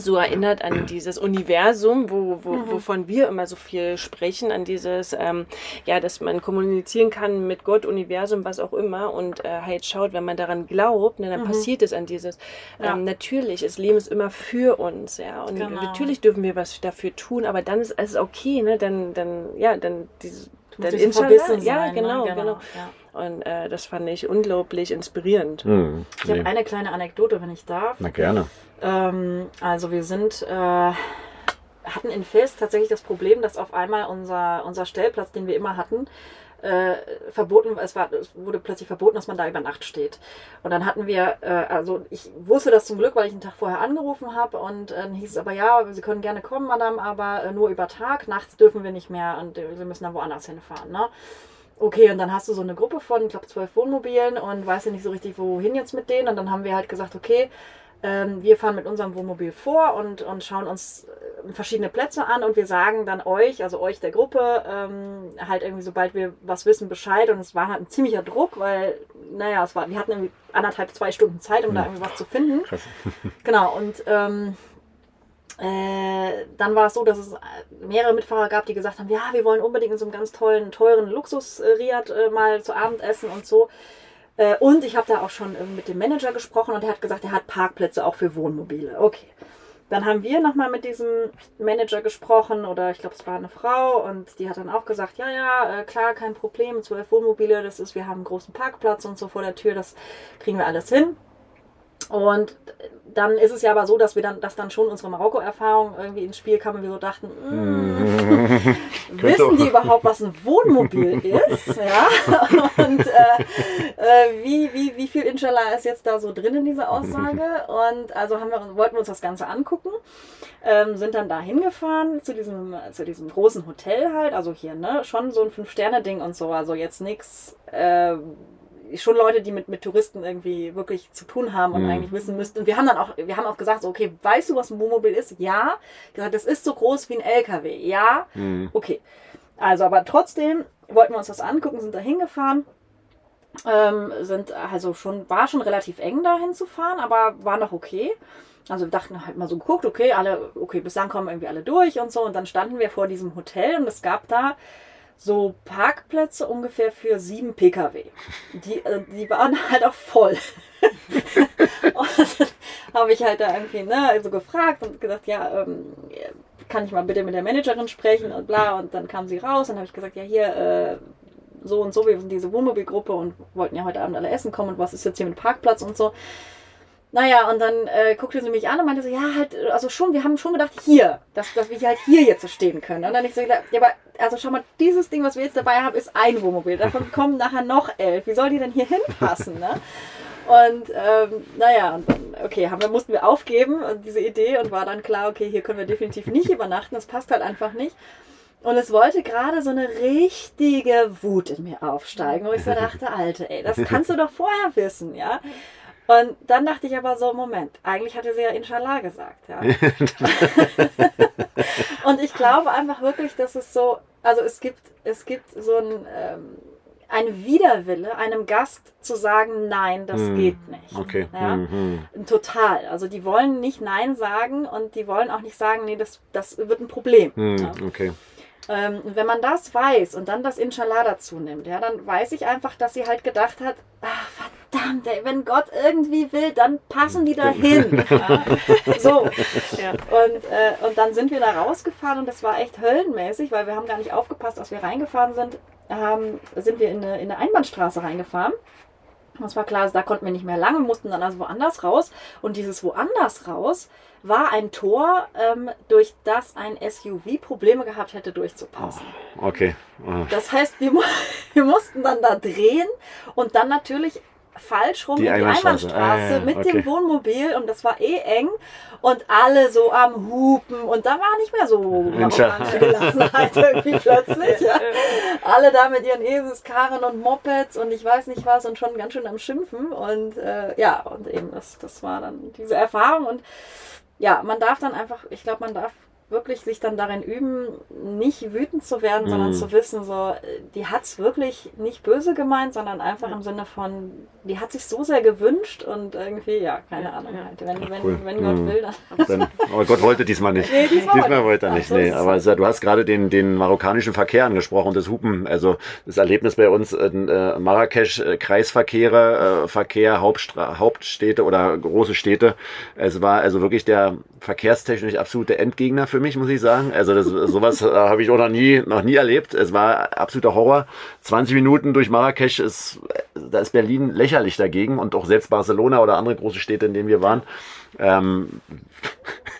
so erinnert an dieses Universum, wo, wo, mhm. wovon wir immer so viel sprechen, an dieses, ähm, ja, dass man kommunizieren kann mit Gott, Universum, was auch immer und äh, halt schaut, wenn man daran glaubt, ne, dann mhm. passiert es an dieses. Ja. Ähm, natürlich, das Leben ist immer für uns, ja, und genau. natürlich dürfen wir was dafür tun, aber dann ist es okay, ne, dann, dann, ja, dann dieses, dann Inshallah, ja, genau, ne? genau. genau. Ja. Und äh, das fand ich unglaublich inspirierend. Mhm. Ich habe eine kleine Anekdote, wenn ich darf. Na gerne. Ähm, also wir sind, äh, hatten in Fest tatsächlich das Problem, dass auf einmal unser, unser Stellplatz, den wir immer hatten, äh, verboten, es, war, es wurde plötzlich verboten, dass man da über Nacht steht. Und dann hatten wir, äh, also ich wusste das zum Glück, weil ich einen Tag vorher angerufen habe und äh, dann hieß es aber, ja, Sie können gerne kommen, Madame, aber äh, nur über Tag, nachts dürfen wir nicht mehr und äh, wir müssen dann woanders hinfahren. Ne? Okay, und dann hast du so eine Gruppe von, ich glaube, zwölf Wohnmobilen und weißt ja nicht so richtig, wohin jetzt mit denen. Und dann haben wir halt gesagt, okay, wir fahren mit unserem Wohnmobil vor und, und schauen uns äh, verschiedene Plätze an und wir sagen dann euch, also euch der Gruppe, ähm, halt irgendwie, sobald wir was wissen, Bescheid. Und es war halt ein ziemlicher Druck, weil, naja, es war, wir hatten irgendwie anderthalb, zwei Stunden Zeit, um da irgendwie was zu finden. Krass. Genau, und ähm, äh, dann war es so, dass es mehrere Mitfahrer gab, die gesagt haben, ja, wir wollen unbedingt in so einem ganz tollen, teuren Luxus-Riad äh, mal zu Abend essen und so. Äh, und ich habe da auch schon mit dem Manager gesprochen und er hat gesagt, er hat Parkplätze auch für Wohnmobile. Okay. Dann haben wir nochmal mit diesem Manager gesprochen oder ich glaube, es war eine Frau und die hat dann auch gesagt, ja, ja, klar, kein Problem, zwölf Wohnmobile, das ist, wir haben einen großen Parkplatz und so vor der Tür, das kriegen wir alles hin. Und dann ist es ja aber so, dass wir dann, dass dann schon unsere Marokko-Erfahrung irgendwie ins Spiel kam und wir so dachten, mm, wissen die überhaupt, was ein Wohnmobil ist? ja. Und äh, äh, wie, wie, wie viel Inshallah ist jetzt da so drin in dieser Aussage? Und also haben wir, wollten wir uns das Ganze angucken, ähm, sind dann da hingefahren zu diesem, zu diesem großen Hotel halt, also hier, ne, schon so ein Fünf-Sterne-Ding und so, also jetzt nichts. Äh, schon Leute, die mit, mit Touristen irgendwie wirklich zu tun haben und mhm. eigentlich wissen müssten. Und wir haben dann auch, wir haben auch gesagt, so, okay, weißt du, was ein Wohnmobil ist? Ja. Gesagt, das ist so groß wie ein LKW. Ja. Mhm. Okay. Also, aber trotzdem wollten wir uns das angucken, sind da hingefahren. Ähm, sind also schon, war schon relativ eng da hinzufahren, aber war noch okay. Also wir dachten halt mal so geguckt, okay, alle, okay, bis dann kommen irgendwie alle durch und so. Und dann standen wir vor diesem Hotel und es gab da so Parkplätze ungefähr für sieben Pkw. Die, äh, die waren halt auch voll. und dann habe ich halt da irgendwie ne, also gefragt und gesagt, ja, ähm, kann ich mal bitte mit der Managerin sprechen und bla. Und dann kam sie raus und habe ich gesagt, ja, hier, äh, so und so, wir sind diese Wohnmobilgruppe und wollten ja heute Abend alle essen kommen und was ist jetzt hier mit Parkplatz und so. Naja, und dann äh, guckte sie mich an und meinte so, ja, halt, also schon, wir haben schon gedacht, hier, dass, dass wir halt hier jetzt so stehen können. Und dann ich so gedacht, ja, aber, also schau mal, dieses Ding, was wir jetzt dabei haben, ist ein Wohnmobil. Davon kommen nachher noch elf. Wie soll die denn hier hinpassen, ne? Und ähm, naja, und dann, okay, haben wir, mussten wir aufgeben, diese Idee, und war dann klar, okay, hier können wir definitiv nicht übernachten, das passt halt einfach nicht. Und es wollte gerade so eine richtige Wut in mir aufsteigen, wo ich so dachte, Alte, ey, das kannst du doch vorher wissen, ja. Und dann dachte ich aber so, Moment, eigentlich hatte sie ja Inshallah gesagt, ja. und ich glaube einfach wirklich, dass es so, also es gibt, es gibt so ein, ähm, ein Widerwille, einem Gast zu sagen, nein, das mm, geht nicht. Okay. Ja? Mm. Total. Also die wollen nicht Nein sagen und die wollen auch nicht sagen, nee, das, das wird ein Problem. Hm, ja? Okay. Ähm, wenn man das weiß und dann das Inshallah dazu nimmt, ja, dann weiß ich einfach, dass sie halt gedacht hat, ach, verdammt, ey, wenn Gott irgendwie will, dann passen die da hin. ja. So. Ja. Und, äh, und dann sind wir da rausgefahren und das war echt höllenmäßig, weil wir haben gar nicht aufgepasst, als wir reingefahren sind, ähm, sind wir in eine, in eine Einbahnstraße reingefahren. Das war klar, da konnten wir nicht mehr lang, mussten dann also woanders raus. Und dieses woanders raus war ein Tor, ähm, durch das ein SUV Probleme gehabt hätte, durchzupassen. Oh, okay. Oh. Das heißt, wir, wir mussten dann da drehen und dann natürlich falsch rum die in die Einbahnstraße, Einbahnstraße ah, ja, mit okay. dem Wohnmobil und das war eh eng und alle so am Hupen und da war nicht mehr so Gelassenheit irgendwie plötzlich. Ja. Alle da mit ihren Eselskarren und Mopeds und ich weiß nicht was und schon ganz schön am Schimpfen und äh, ja, und eben das, das war dann diese Erfahrung und ja, man darf dann einfach, ich glaube, man darf wirklich sich dann darin üben, nicht wütend zu werden, mhm. sondern zu wissen, so, die hat es wirklich nicht böse gemeint, sondern einfach im Sinne von, die hat sich so sehr gewünscht und irgendwie, ja, keine Ahnung. Halt. Wenn, wenn, cool. wenn Gott mhm. will, dann. Wenn, aber Gott wollte diesmal nicht. Nee, diesmal, diesmal wollte er nicht. Nee, aber du hast gerade den, den marokkanischen Verkehr angesprochen und das Hupen, also das Erlebnis bei uns in äh, Marrakesch, äh, Kreisverkehre, äh, Verkehr, Hauptstra Hauptstädte oder große Städte. Es war also wirklich der verkehrstechnisch absolute Endgegner für mich, muss ich sagen. Also das, sowas äh, habe ich auch noch nie, noch nie erlebt. Es war absoluter Horror. 20 Minuten durch Marrakesch ist, da ist Berlin lächerlich dagegen und auch selbst Barcelona oder andere große Städte, in denen wir waren. Ähm,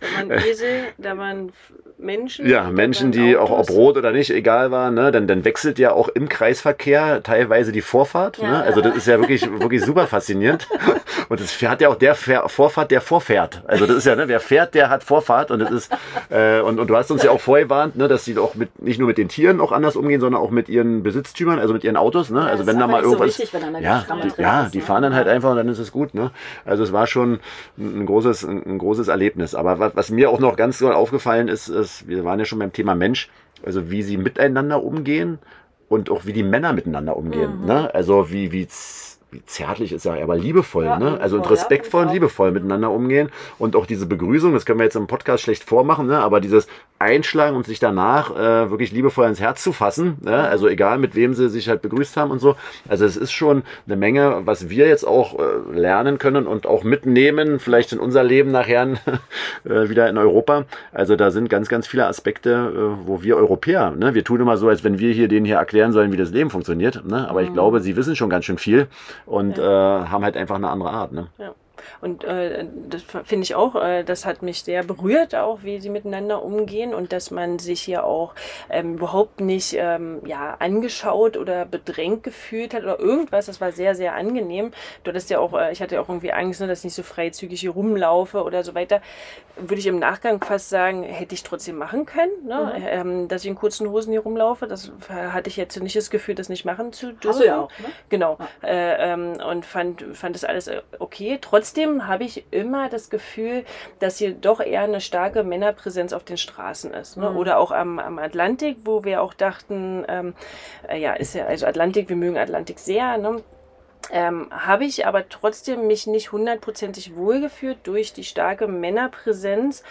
da waren Esel, da waren Menschen. Ja, Menschen, die auch ob rot oder nicht, egal war, ne? Dann, dann wechselt ja auch im Kreisverkehr teilweise die Vorfahrt. Ja, ne? Also das ist ja wirklich, wirklich super faszinierend. Und es hat ja auch der Vorfahrt, der vorfährt. Also das ist ja, ne, wer fährt, der hat Vorfahrt. Und das ist, äh, und, und du hast uns ja auch vorgewarnt, ne, dass sie auch mit nicht nur mit den Tieren auch anders umgehen, sondern auch mit ihren Besitztümern, also mit ihren Autos. Ne? Ja, also wenn da mal irgendwas. So wichtig, ja, die, ja, die fahren dann halt einfach und dann ist es gut. Ne? Also es war schon ein großes, ein großes Erlebnis. Aber was, was mir auch noch ganz so aufgefallen ist, ist, wir waren ja schon beim Thema Mensch, also wie sie miteinander umgehen und auch wie die Männer miteinander umgehen. Mhm. Ne? Also wie, wie zärtlich ist ja, aber liebevoll, ja, ne? Also und respektvoll ja, und liebevoll miteinander umgehen. Und auch diese Begrüßung, das können wir jetzt im Podcast schlecht vormachen, ne? Aber dieses Einschlagen und sich danach äh, wirklich liebevoll ins Herz zu fassen, ne? also egal mit wem sie sich halt begrüßt haben und so. Also es ist schon eine Menge, was wir jetzt auch äh, lernen können und auch mitnehmen, vielleicht in unser Leben nachher äh, wieder in Europa. Also da sind ganz, ganz viele Aspekte, äh, wo wir Europäer, ne? wir tun immer so, als wenn wir hier denen hier erklären sollen, wie das Leben funktioniert. Ne? Aber mhm. ich glaube, sie wissen schon ganz schön viel und ja. äh, haben halt einfach eine andere Art. Ne? Ja. Und äh, das finde ich auch, äh, das hat mich sehr berührt, auch wie sie miteinander umgehen und dass man sich hier auch ähm, überhaupt nicht ähm, ja, angeschaut oder bedrängt gefühlt hat oder irgendwas. Das war sehr, sehr angenehm. Du hattest ja auch, äh, ich hatte ja auch irgendwie Angst, ne, dass ich nicht so freizügig hier rumlaufe oder so weiter. Würde ich im Nachgang fast sagen, hätte ich trotzdem machen können, ne? Mhm. Ähm, dass ich in kurzen Hosen hier rumlaufe. Das hatte ich jetzt nicht das Gefühl, das nicht machen zu dürfen. Hast du ja auch, ne? Genau. Ja. Äh, ähm, und fand, fand das alles äh, okay. Trotzdem habe ich immer das Gefühl, dass hier doch eher eine starke Männerpräsenz auf den Straßen ist. Ne? Mhm. Oder auch am, am Atlantik, wo wir auch dachten, ähm, äh, ja, ist ja, also Atlantik, wir mögen Atlantik sehr, ne? Ähm, habe ich aber trotzdem mich nicht hundertprozentig wohlgefühlt durch die starke Männerpräsenz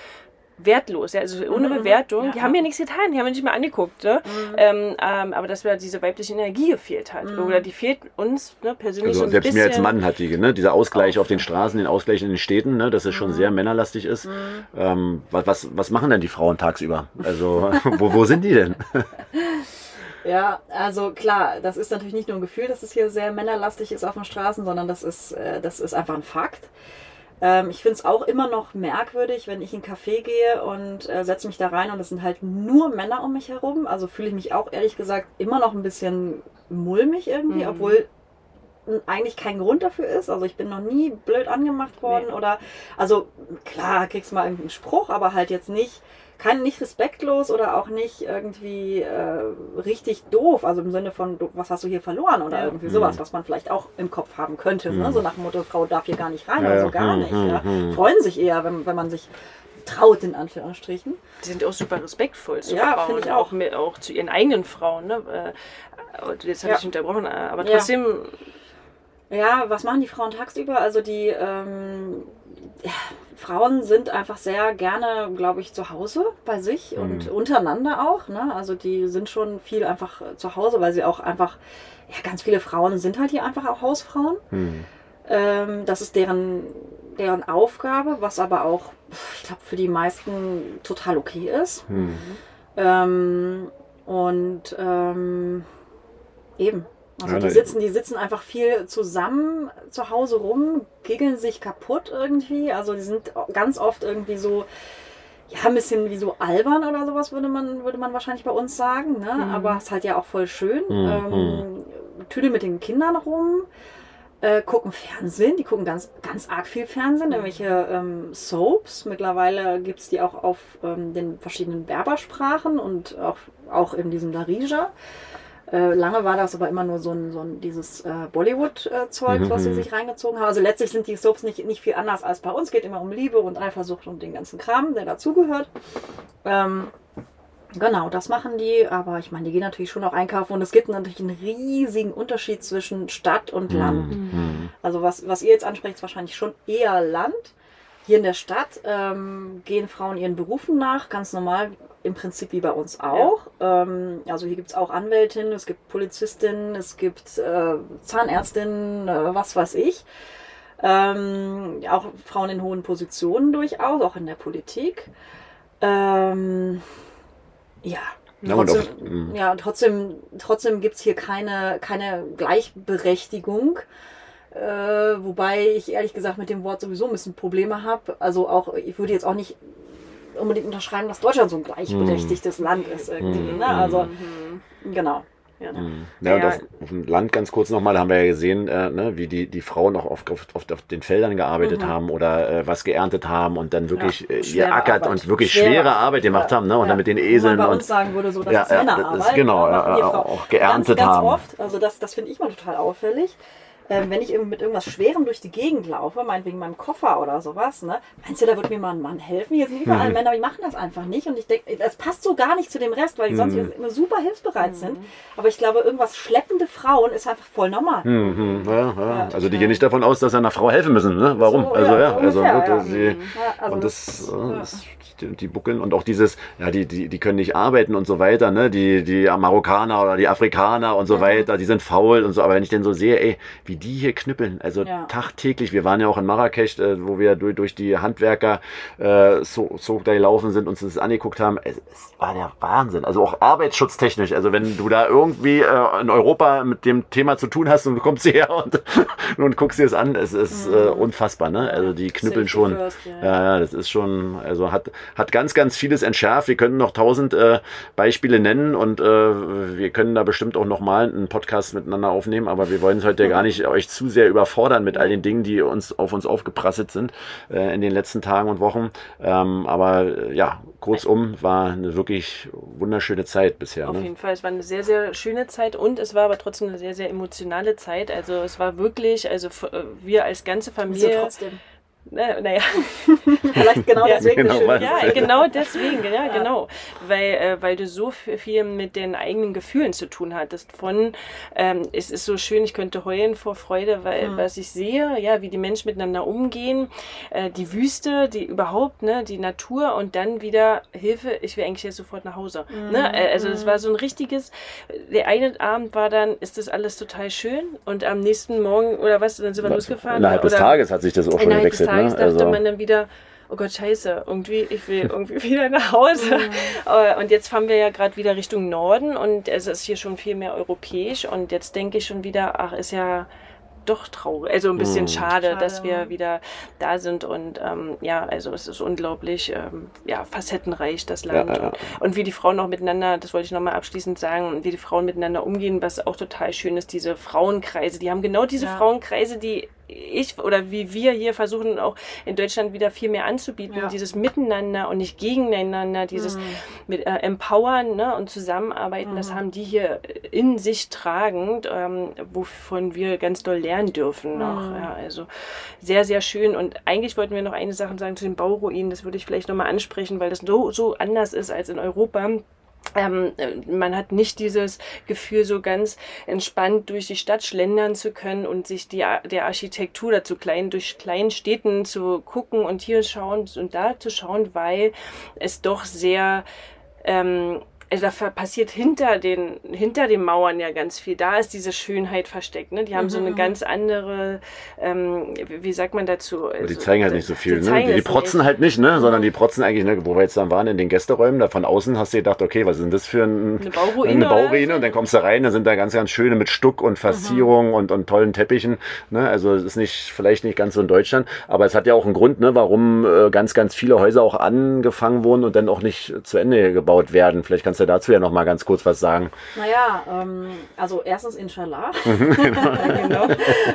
wertlos, ja, also ohne mhm. Bewertung. Ja. Die haben ja nichts getan, die haben ja nicht mal angeguckt, ne? Mhm. Ähm, ähm, aber dass mir diese weibliche Energie gefehlt hat. Mhm. Oder die fehlt uns ne, persönlich also, so ein Selbst bisschen. mir als Mann hat die, ne? Dieser Ausgleich auf, auf den Straßen, den Ausgleich in den Städten, ne? dass es schon mhm. sehr männerlastig ist. Mhm. Ähm, was, was, was machen denn die Frauen tagsüber? Also, wo, wo sind die denn? Ja, also klar, das ist natürlich nicht nur ein Gefühl, dass es hier sehr männerlastig ist auf den Straßen, sondern das ist, äh, das ist einfach ein Fakt. Ähm, ich finde es auch immer noch merkwürdig, wenn ich in einen Café gehe und äh, setze mich da rein und es sind halt nur Männer um mich herum. Also fühle ich mich auch ehrlich gesagt immer noch ein bisschen mulmig irgendwie, mhm. obwohl eigentlich kein Grund dafür ist. Also ich bin noch nie blöd angemacht worden nee. oder also klar kriegst du mal irgendeinen Spruch, aber halt jetzt nicht kein nicht respektlos oder auch nicht irgendwie äh, richtig doof, also im Sinne von, du, was hast du hier verloren oder ja. irgendwie sowas, mhm. was man vielleicht auch im Kopf haben könnte. Ne? Mhm. Ne? So nach dem Motto, Frau darf hier gar nicht rein ja, oder so gar mhm. nicht. Ja? Mhm. Freuen sich eher, wenn, wenn man sich traut, in Anführungsstrichen. Die sind auch super respektvoll zu ja, Frauen. Ich auch. Auch, auch zu ihren eigenen Frauen. Ne? Äh, jetzt habe ja. ich unterbrochen, aber trotzdem. Ja, was machen die Frauen tagsüber? Also die ähm, Frauen sind einfach sehr gerne, glaube ich, zu Hause bei sich mhm. und untereinander auch. Ne? Also die sind schon viel einfach zu Hause, weil sie auch einfach, ja, ganz viele Frauen sind halt hier einfach auch Hausfrauen. Mhm. Ähm, das ist deren, deren Aufgabe, was aber auch, ich glaube, für die meisten total okay ist. Mhm. Ähm, und ähm, eben, also die sitzen, die sitzen einfach viel zusammen zu Hause rum, giggeln sich kaputt irgendwie. Also die sind ganz oft irgendwie so, ja, ein bisschen wie so albern oder sowas, würde man, würde man wahrscheinlich bei uns sagen. Ne? Mhm. Aber es ist halt ja auch voll schön. Mhm. Ähm, Tüdel mit den Kindern rum. Äh, gucken Fernsehen, die gucken ganz, ganz arg viel Fernsehen, irgendwelche ähm, Soaps. Mittlerweile gibt es die auch auf ähm, den verschiedenen Berbersprachen und auch, auch in diesem Darija. Äh, lange war das aber immer nur so ein, so ein dieses äh, Bollywood-Zeug, mhm. was sie mhm. sich reingezogen haben. Also letztlich sind die Soaps nicht, nicht viel anders als bei uns. Geht immer um Liebe und Eifersucht und den ganzen Kram, der dazugehört. Ähm, Genau, das machen die, aber ich meine, die gehen natürlich schon auch einkaufen und es gibt natürlich einen riesigen Unterschied zwischen Stadt und Land. Mhm. Also was, was ihr jetzt ansprecht, ist wahrscheinlich schon eher Land. Hier in der Stadt ähm, gehen Frauen ihren Berufen nach, ganz normal im Prinzip wie bei uns auch. Ja. Ähm, also hier gibt es auch Anwältinnen, es gibt Polizistinnen, es gibt äh, Zahnärztinnen, äh, was weiß ich. Ähm, auch Frauen in hohen Positionen durchaus, auch in der Politik. Ähm, ja. Trotzdem, mhm. ja, trotzdem, trotzdem gibt es hier keine, keine Gleichberechtigung. Äh, wobei ich ehrlich gesagt mit dem Wort sowieso ein bisschen Probleme habe. Also auch, ich würde jetzt auch nicht unbedingt unterschreiben, dass Deutschland so ein gleichberechtigtes mhm. Land ist irgendwie. Mhm. Ne? Also, mhm. genau. Ja, ne? ja, ja. Auf, auf, dem Land ganz kurz nochmal, da haben wir ja gesehen, äh, ne, wie die, die Frauen auch oft, oft, oft auf den Feldern gearbeitet mhm. haben oder äh, was geerntet haben und dann wirklich ja, äh, ihr ackert Arbeit. und wirklich schwere, schwere Arbeit gemacht haben ne, und dann mit den Eseln. Man bei uns sagen würde, so, das ja, ist Männerarbeit. Das ist, genau, auch geerntet ganz, ganz haben. Oft, also das, das finde ich mal total auffällig ähm, wenn ich mit irgendwas Schwerem durch die Gegend laufe, meinetwegen meinem Koffer oder sowas, ne, meinst du, da wird mir mal ein Mann helfen? Hier sind überall mhm. Männer, die machen das einfach nicht. Und ich denke, das passt so gar nicht zu dem Rest, weil die sonst mhm. immer super hilfsbereit mhm. sind. Aber ich glaube, irgendwas schleppende Frauen ist einfach voll normal. Mhm. Ja, ja. Ja, also die gehen nicht davon aus, dass sie einer Frau helfen müssen. Ne? Warum? So, also ja, also, gut, sie, also und das, das die, die, buckeln und auch dieses, ja, die, die, die können nicht arbeiten und so weiter, ne? Die, die Marokkaner oder die Afrikaner und so weiter, die sind faul und so. Aber wenn ich denn so sehe, ey, wie wie die hier knüppeln. Also ja. tagtäglich. Wir waren ja auch in Marrakesch, äh, wo wir durch, durch die Handwerker äh, so, so da gelaufen sind, uns das angeguckt haben. Es, es war der Wahnsinn. Also auch arbeitsschutztechnisch. Also wenn du da irgendwie äh, in Europa mit dem Thema zu tun hast und du kommst hierher und, und guckst dir das an, es ist äh, mhm. unfassbar. Ne? Also die knüppeln schon. First, ja. ja, das ist schon, also hat, hat ganz, ganz vieles entschärft. Wir können noch tausend äh, Beispiele nennen und äh, wir können da bestimmt auch nochmal einen Podcast miteinander aufnehmen, aber wir wollen es heute mhm. gar nicht euch zu sehr überfordern mit all den Dingen, die uns auf uns aufgeprasselt sind äh, in den letzten Tagen und Wochen. Ähm, aber äh, ja, kurzum war eine wirklich wunderschöne Zeit bisher. Auf ne? jeden Fall, es war eine sehr, sehr schöne Zeit und es war aber trotzdem eine sehr, sehr emotionale Zeit. Also es war wirklich, also äh, wir als ganze Familie. So trotzdem naja. Vielleicht genau deswegen. Genau, ja, genau deswegen, ja, genau. Weil, äh, weil du so viel mit den eigenen Gefühlen zu tun hattest. Von, ähm, es ist so schön, ich könnte heulen vor Freude, weil mhm. was ich sehe, ja, wie die Menschen miteinander umgehen, äh, die Wüste, die überhaupt, ne, die Natur und dann wieder Hilfe, ich will eigentlich jetzt sofort nach Hause. Mhm. Ne? Äh, also es war so ein richtiges, der eine Abend war dann, ist das alles total schön und am nächsten Morgen oder was, dann sind wir losgefahren. Innerhalb des Tages hat sich das auch schon gewechselt. Tages ne? dachte also. man dann wieder, oh Gott, scheiße, irgendwie, ich will irgendwie wieder nach Hause. Mhm. Und jetzt fahren wir ja gerade wieder Richtung Norden und es ist hier schon viel mehr europäisch und jetzt denke ich schon wieder, ach, ist ja doch traurig, also ein bisschen mhm. schade, schade, dass wir wieder da sind und ähm, ja, also es ist unglaublich ähm, ja, facettenreich, das Land. Ja, ja. Und wie die Frauen auch miteinander, das wollte ich nochmal abschließend sagen, wie die Frauen miteinander umgehen, was auch total schön ist, diese Frauenkreise, die haben genau diese ja. Frauenkreise, die ich oder wie wir hier versuchen auch in Deutschland wieder viel mehr anzubieten, ja. dieses Miteinander und nicht gegeneinander, dieses mhm. mit äh, Empowern ne, und Zusammenarbeiten, mhm. das haben die hier in sich tragend, ähm, wovon wir ganz doll lernen dürfen noch. Mhm. Ja, also sehr, sehr schön. Und eigentlich wollten wir noch eine Sache sagen zu den Bauruinen, das würde ich vielleicht nochmal ansprechen, weil das so, so anders ist als in Europa. Ähm, man hat nicht dieses Gefühl, so ganz entspannt durch die Stadt schlendern zu können und sich die, der Architektur dazu klein, durch kleinen Städten zu gucken und hier schauen und da zu schauen, weil es doch sehr ähm, also da passiert hinter den, hinter den Mauern ja ganz viel. Da ist diese Schönheit versteckt. Ne? Die haben mhm. so eine mhm. ganz andere, ähm, wie sagt man dazu? Also, die zeigen halt nicht so viel. Die, ne? die, die protzen nicht. halt nicht, ne? sondern die protzen eigentlich, ne? wo wir jetzt dann waren, in den Gästeräumen, da von außen hast du gedacht, okay, was ist denn das für ein, eine Bauruine? Eine Bauruine und dann kommst du rein, da sind da ganz, ganz schöne mit Stuck und Verzierungen mhm. und, und tollen Teppichen. Ne? Also es ist nicht, vielleicht nicht ganz so in Deutschland, aber es hat ja auch einen Grund, ne? warum äh, ganz, ganz viele Häuser auch angefangen wurden und dann auch nicht zu Ende gebaut werden. Vielleicht kannst du du dazu ja noch mal ganz kurz was sagen? Naja, ähm, also erstens Inshallah. genau.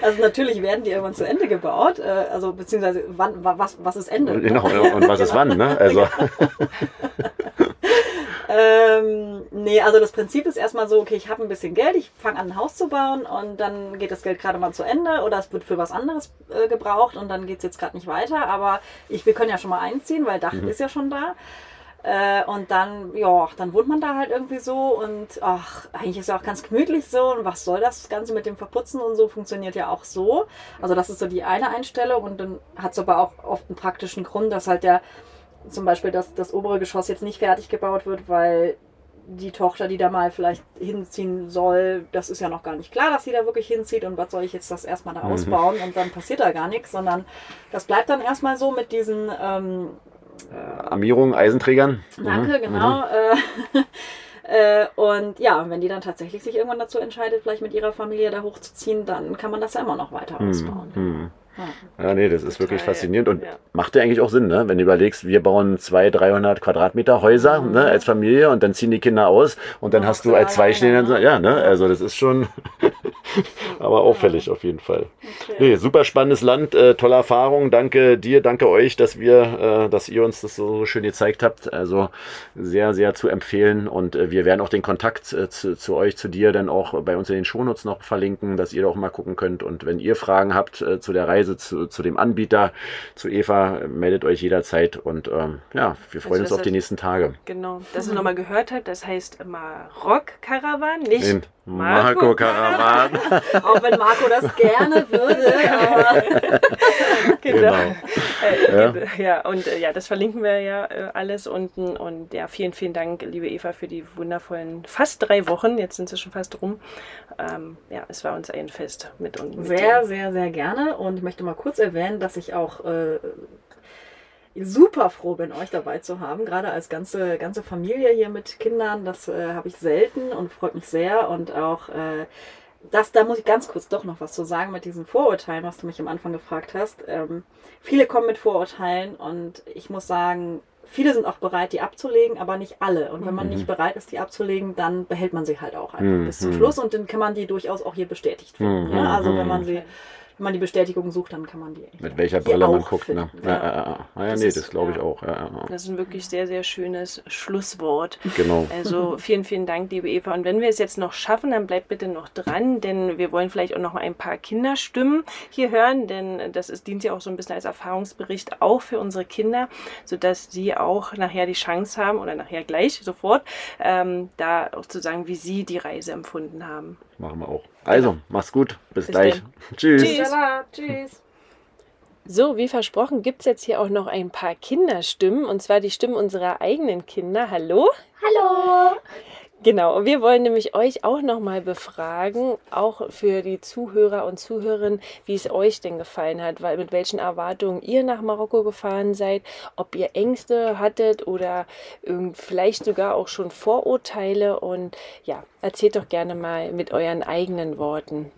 Also natürlich werden die irgendwann zu Ende gebaut. Äh, also beziehungsweise wann, was, was ist Ende? Genau, und was ist wann, ne? Also. ähm, nee, also das Prinzip ist erstmal so, okay, ich habe ein bisschen Geld, ich fange an ein Haus zu bauen und dann geht das Geld gerade mal zu Ende oder es wird für was anderes äh, gebraucht und dann geht es jetzt gerade nicht weiter. Aber ich, wir können ja schon mal einziehen, weil Dach mhm. ist ja schon da. Äh, und dann, ja, dann wohnt man da halt irgendwie so und ach, eigentlich ist ja auch ganz gemütlich so und was soll das Ganze mit dem Verputzen und so funktioniert ja auch so. Also das ist so die eine Einstellung und dann hat es aber auch oft einen praktischen Grund, dass halt der zum Beispiel das, das obere Geschoss jetzt nicht fertig gebaut wird, weil die Tochter, die da mal vielleicht hinziehen soll, das ist ja noch gar nicht klar, dass sie da wirklich hinzieht und was soll ich jetzt das erstmal da mhm. ausbauen und dann passiert da gar nichts, sondern das bleibt dann erstmal so mit diesen ähm, äh, Armierung, Eisenträgern. Danke, mhm. genau. Mhm. Äh, und ja, wenn die dann tatsächlich sich irgendwann dazu entscheidet, vielleicht mit ihrer Familie da hochzuziehen, dann kann man das ja immer noch weiter mhm. ausbauen. Mhm. Ja, nee, das ist Total, wirklich faszinierend und ja. macht ja eigentlich auch Sinn, ne? wenn du überlegst, wir bauen 200, 300 Quadratmeter Häuser mhm. ne, als Familie und dann ziehen die Kinder aus und dann hast du als Zweistehender, ja, ne? also das ist schon aber auffällig ja. auf jeden Fall. Okay. Nee, super spannendes Land, äh, tolle Erfahrung, danke dir, danke euch, dass wir, äh, dass ihr uns das so schön gezeigt habt, also sehr, sehr zu empfehlen und äh, wir werden auch den Kontakt äh, zu, zu, euch, zu dir dann auch bei uns in den Shownotes noch verlinken, dass ihr da auch mal gucken könnt und wenn ihr Fragen habt äh, zu der Reise, Reise zu, zu dem Anbieter, zu Eva. Meldet euch jederzeit und ähm, ja, wir freuen also, uns auf die nächsten Tage. Genau, dass ihr nochmal gehört habt, das heißt Maroc Caravan, nicht Marco Karawan. Auch wenn Marco das gerne würde. genau. genau. Äh, ja. ja. und äh, ja, das verlinken wir ja äh, alles unten. Und ja, vielen, vielen Dank, liebe Eva, für die wundervollen fast drei Wochen. Jetzt sind sie schon fast rum. Ähm, ja, es war uns ein Fest mit uns. Sehr, sehr, sehr gerne. Und ich möchte mal kurz erwähnen, dass ich auch äh, super froh bin, euch dabei zu haben, gerade als ganze, ganze Familie hier mit Kindern. Das äh, habe ich selten und freut mich sehr. Und auch äh, das, da muss ich ganz kurz doch noch was zu sagen mit diesen Vorurteilen, was du mich am Anfang gefragt hast. Ähm, viele kommen mit Vorurteilen und ich muss sagen, viele sind auch bereit, die abzulegen, aber nicht alle. Und wenn man mhm. nicht bereit ist, die abzulegen, dann behält man sie halt auch einfach mhm. bis zum Schluss und dann kann man die durchaus auch hier bestätigt finden. Mhm. Ja? Also wenn man sie wenn man die Bestätigung sucht, dann kann man die. Mit welcher Brille man guckt, ne? Ja, ja, ja, ja. ja nee, ist, das glaube ich auch. Das ist ein wirklich sehr, sehr schönes Schlusswort. Genau. Also vielen, vielen Dank, liebe Eva. Und wenn wir es jetzt noch schaffen, dann bleibt bitte noch dran, denn wir wollen vielleicht auch noch ein paar Kinderstimmen hier hören, denn das ist, dient ja auch so ein bisschen als Erfahrungsbericht auch für unsere Kinder, sodass sie auch nachher die Chance haben oder nachher gleich sofort, ähm, da auch zu sagen, wie sie die Reise empfunden haben. Machen wir auch. Also, genau. mach's gut. Bis, Bis gleich. Tschüss. Tschüss. Tschüss. So, wie versprochen, gibt es jetzt hier auch noch ein paar Kinderstimmen. Und zwar die Stimmen unserer eigenen Kinder. Hallo? Hallo. Genau, wir wollen nämlich euch auch nochmal befragen, auch für die Zuhörer und Zuhörerinnen, wie es euch denn gefallen hat, weil mit welchen Erwartungen ihr nach Marokko gefahren seid, ob ihr Ängste hattet oder vielleicht sogar auch schon Vorurteile und ja, erzählt doch gerne mal mit euren eigenen Worten.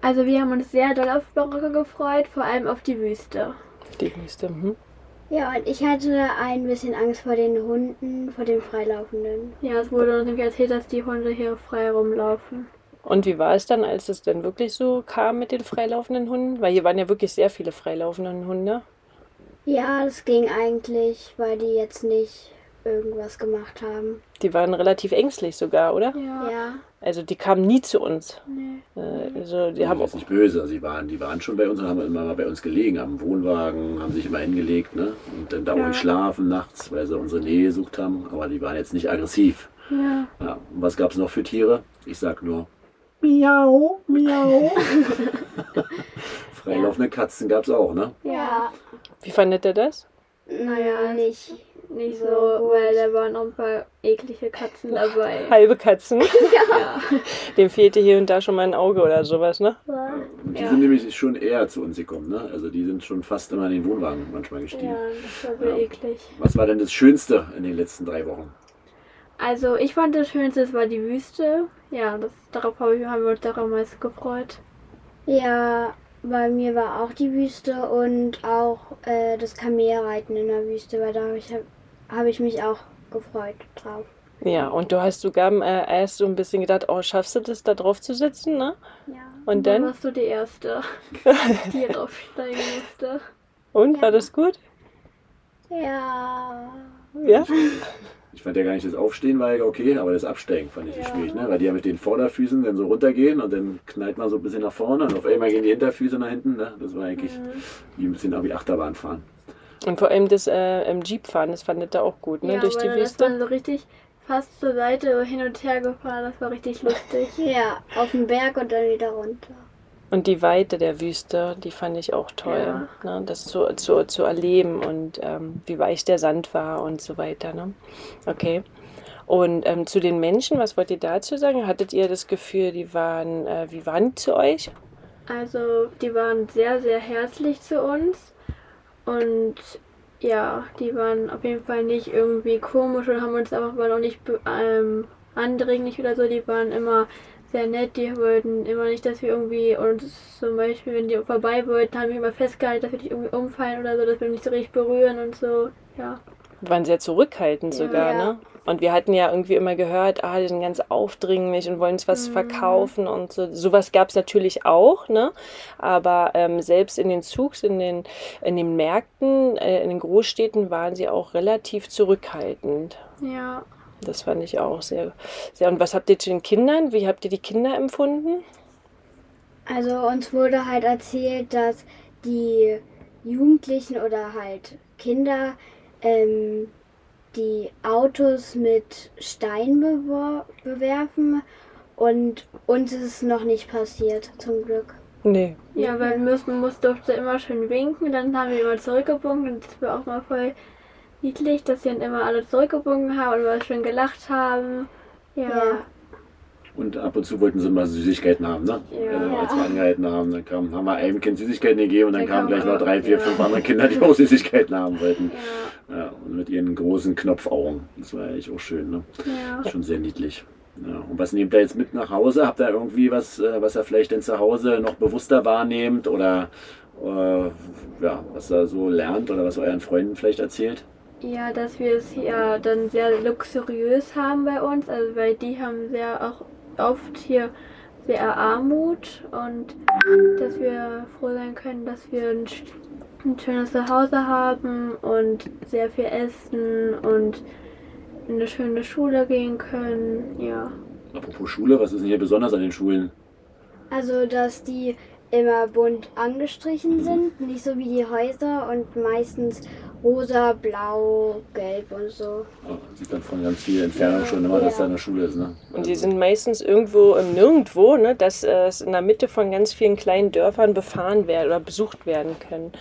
Also wir haben uns sehr doll auf Marokko gefreut, vor allem auf die Wüste. Die Wüste, hm. Ja, und ich hatte ein bisschen Angst vor den Hunden, vor den Freilaufenden. Ja, es wurde uns nämlich erzählt, dass die Hunde hier frei rumlaufen. Und wie war es dann, als es denn wirklich so kam mit den freilaufenden Hunden? Weil hier waren ja wirklich sehr viele freilaufende Hunde. Ja, es ging eigentlich, weil die jetzt nicht irgendwas gemacht haben. Die waren relativ ängstlich sogar, oder? Ja. ja. Also die kamen nie zu uns. Nee. Äh, also die haben auch nicht böse. Sie waren, die waren schon bei uns und haben immer mal bei uns gelegen, am Wohnwagen, haben sich immer hingelegt, ne? Und dann da ja. ruhig schlafen nachts, weil sie unsere Nähe gesucht haben. Aber die waren jetzt nicht aggressiv. Ja. ja. Und was gab es noch für Tiere? Ich sag nur Miau, Miau. Freilaufende Katzen gab es auch, ne? Ja. Wie fandet ihr das? Naja, nicht nicht so, so weil da waren noch ein paar eklige Katzen dabei. Halbe Katzen? ja. Dem fehlte hier und da schon mal ein Auge oder sowas, ne? Ja. Die ja. sind nämlich schon eher zu uns gekommen, ne? Also die sind schon fast immer in den Wohnwagen manchmal gestiegen. Ja, das war sehr ja. eklig. Was war denn das Schönste in den letzten drei Wochen? Also ich fand das Schönste, es war die Wüste. Ja, das, darauf haben wir uns auch am meisten gefreut. Ja, bei mir war auch die Wüste und auch äh, das Kamelreiten in der Wüste, weil da habe ich, hab ich mich auch gefreut drauf. Ja, und du hast sogar äh, erst so ein bisschen gedacht, oh, schaffst du das, da drauf zu sitzen, ne? Ja. Und, und dann? dann warst du die Erste, die draufsteigen musste. Und, ja. war das gut? Ja. Ja? Ich fand ja gar nicht das Aufstehen war ja okay, aber das Absteigen fand ich ja. schwierig, ne? weil die ja mit den Vorderfüßen dann so runtergehen und dann knallt man so ein bisschen nach vorne und auf einmal gehen die Hinterfüße nach hinten. Ne? Das war eigentlich mhm. wie ein bisschen wie Achterbahn fahren. Und vor allem das äh, im Jeep fahren, das fandet ihr auch gut, ne? Ja, Durch die Wüste. Das war so richtig fast zur Seite hin und her gefahren, das war richtig lustig. ja, auf den Berg und dann wieder runter. Und die Weite der Wüste, die fand ich auch toll, ja. ne, das zu, zu, zu erleben und ähm, wie weich der Sand war und so weiter. Ne? Okay. Und ähm, zu den Menschen, was wollt ihr dazu sagen? Hattet ihr das Gefühl, die waren, äh, wie waren die zu euch? Also, die waren sehr, sehr herzlich zu uns und ja, die waren auf jeden Fall nicht irgendwie komisch und haben uns aber auch nicht ähm, andringlich oder so. Die waren immer sehr nett. Die wollten immer nicht, dass wir irgendwie uns zum Beispiel, wenn die vorbei wollten, haben wir immer festgehalten, dass wir nicht irgendwie umfallen oder so, dass wir nicht so richtig berühren und so. Ja. Wir waren sehr zurückhaltend ja, sogar, ja. ne? Und wir hatten ja irgendwie immer gehört, ah, die sind ganz aufdringlich und wollen uns was mhm. verkaufen und so. Sowas gab es natürlich auch, ne? Aber ähm, selbst in den Zugs, in den, in den Märkten, äh, in den Großstädten waren sie auch relativ zurückhaltend. Ja. Das fand ich auch sehr, sehr. Und was habt ihr zu den Kindern? Wie habt ihr die Kinder empfunden? Also uns wurde halt erzählt, dass die Jugendlichen oder halt Kinder ähm, die Autos mit Steinen bewerfen Und uns ist es noch nicht passiert, zum Glück. Nee. Ja, weil man muss durfte immer schön winken, dann haben wir immer zurückgewunken und das war auch mal voll niedlich, dass sie dann immer alle zurückgewunken haben und immer schön gelacht haben. Ja. ja. Und ab und zu wollten sie mal Süßigkeiten haben, ne? Ja. Also, als wir angehalten haben, dann kam, haben wir einem Kind Süßigkeiten gegeben und dann, dann kamen gleich noch drei, vier, ja. fünf andere Kinder, die auch Süßigkeiten haben wollten. Ja. ja. Und mit ihren großen Knopfaugen. Das war eigentlich auch schön, ne? Ja. Schon sehr niedlich. Ja, und was nehmt ihr jetzt mit nach Hause? Habt ihr irgendwie was, äh, was ihr vielleicht denn zu Hause noch bewusster wahrnehmt oder äh, ja, was ihr so lernt oder was euren Freunden vielleicht erzählt? Ja, dass wir es hier dann sehr luxuriös haben bei uns, also weil die haben sehr auch oft hier sehr Armut und dass wir froh sein können, dass wir ein, ein schönes Zuhause haben und sehr viel essen und in eine schöne Schule gehen können, ja. Apropos Schule, was ist denn hier besonders an den Schulen? Also, dass die immer bunt angestrichen sind, nicht so wie die Häuser und meistens rosa, blau, gelb und so. Ja, sieht man von ganz viel Entfernung ja, schon immer, dass da eine Schule ist. Ne? Und die sind meistens irgendwo im Nirgendwo, ne? dass äh, es in der Mitte von ganz vielen kleinen Dörfern befahren werden oder besucht werden können.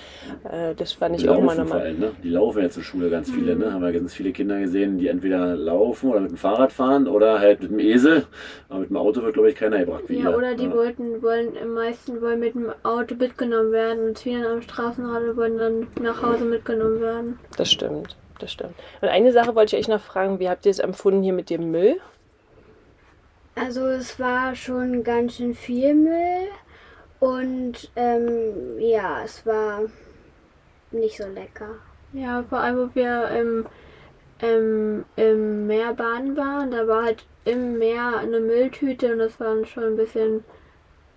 Äh, das fand ich die auch mal nochmal. Ne? Die laufen ja zur Schule ganz viele. Ne? Mhm. Haben wir ganz viele Kinder gesehen, die entweder laufen oder mit dem Fahrrad fahren oder halt mit dem Esel. Aber mit dem Auto wird, glaube ich, keiner gebracht. ja, ihr. oder die ja. wollten, wollen im meisten wollen mit dem Auto mitgenommen werden und vielen am Straßenrad wollen dann nach Hause mitgenommen werden werden. Das stimmt, das stimmt. Und eine Sache wollte ich euch noch fragen, wie habt ihr es empfunden hier mit dem Müll? Also es war schon ganz schön viel Müll und ähm, ja, es war nicht so lecker. Ja, vor allem, wo wir im, im, im Meer baden waren, da war halt im Meer eine Mülltüte und das war schon ein bisschen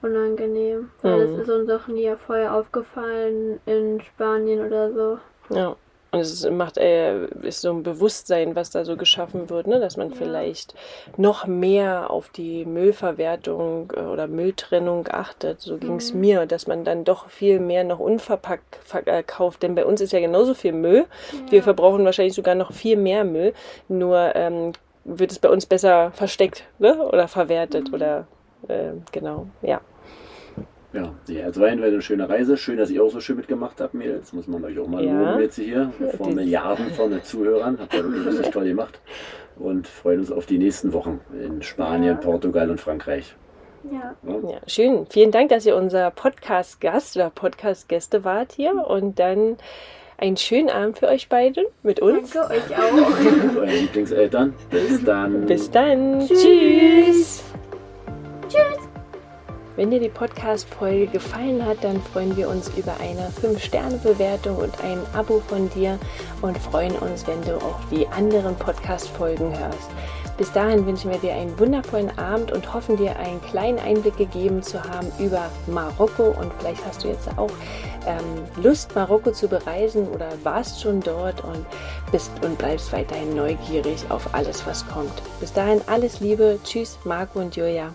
unangenehm. Weil mhm. das ist uns auch nie vorher aufgefallen in Spanien oder so. Ja. Und es macht, äh, ist so ein Bewusstsein, was da so geschaffen wird, ne? dass man ja. vielleicht noch mehr auf die Müllverwertung äh, oder Mülltrennung achtet. So ging es mhm. mir, dass man dann doch viel mehr noch unverpackt äh, kauft. Denn bei uns ist ja genauso viel Müll. Ja. Wir verbrauchen wahrscheinlich sogar noch viel mehr Müll. Nur ähm, wird es bei uns besser versteckt ne? oder verwertet mhm. oder äh, genau, ja. Ja, nee, also war eine schöne Reise. Schön, dass ihr auch so schön mitgemacht habt, Mädels. Muss man euch auch mal ja. loben jetzt hier. Vor Milliarden von Zuhörern. Habt ihr wirklich richtig toll gemacht. Und freuen uns auf die nächsten Wochen in Spanien, ja. Portugal und Frankreich. Ja. ja. schön. Vielen Dank, dass ihr unser Podcast-Gast oder Podcast-Gäste wart hier. Und dann einen schönen Abend für euch beide mit uns. Danke euch auch. Eure Lieblingseltern. Bis dann. Bis dann. Tschüss. Tschüss. Wenn dir die Podcast-Folge gefallen hat, dann freuen wir uns über eine 5-Sterne-Bewertung und ein Abo von dir und freuen uns, wenn du auch die anderen Podcast-Folgen hörst. Bis dahin wünschen wir dir einen wundervollen Abend und hoffen dir einen kleinen Einblick gegeben zu haben über Marokko und vielleicht hast du jetzt auch ähm, Lust, Marokko zu bereisen oder warst schon dort und bist und bleibst weiterhin neugierig auf alles, was kommt. Bis dahin alles Liebe, tschüss, Marco und Julia.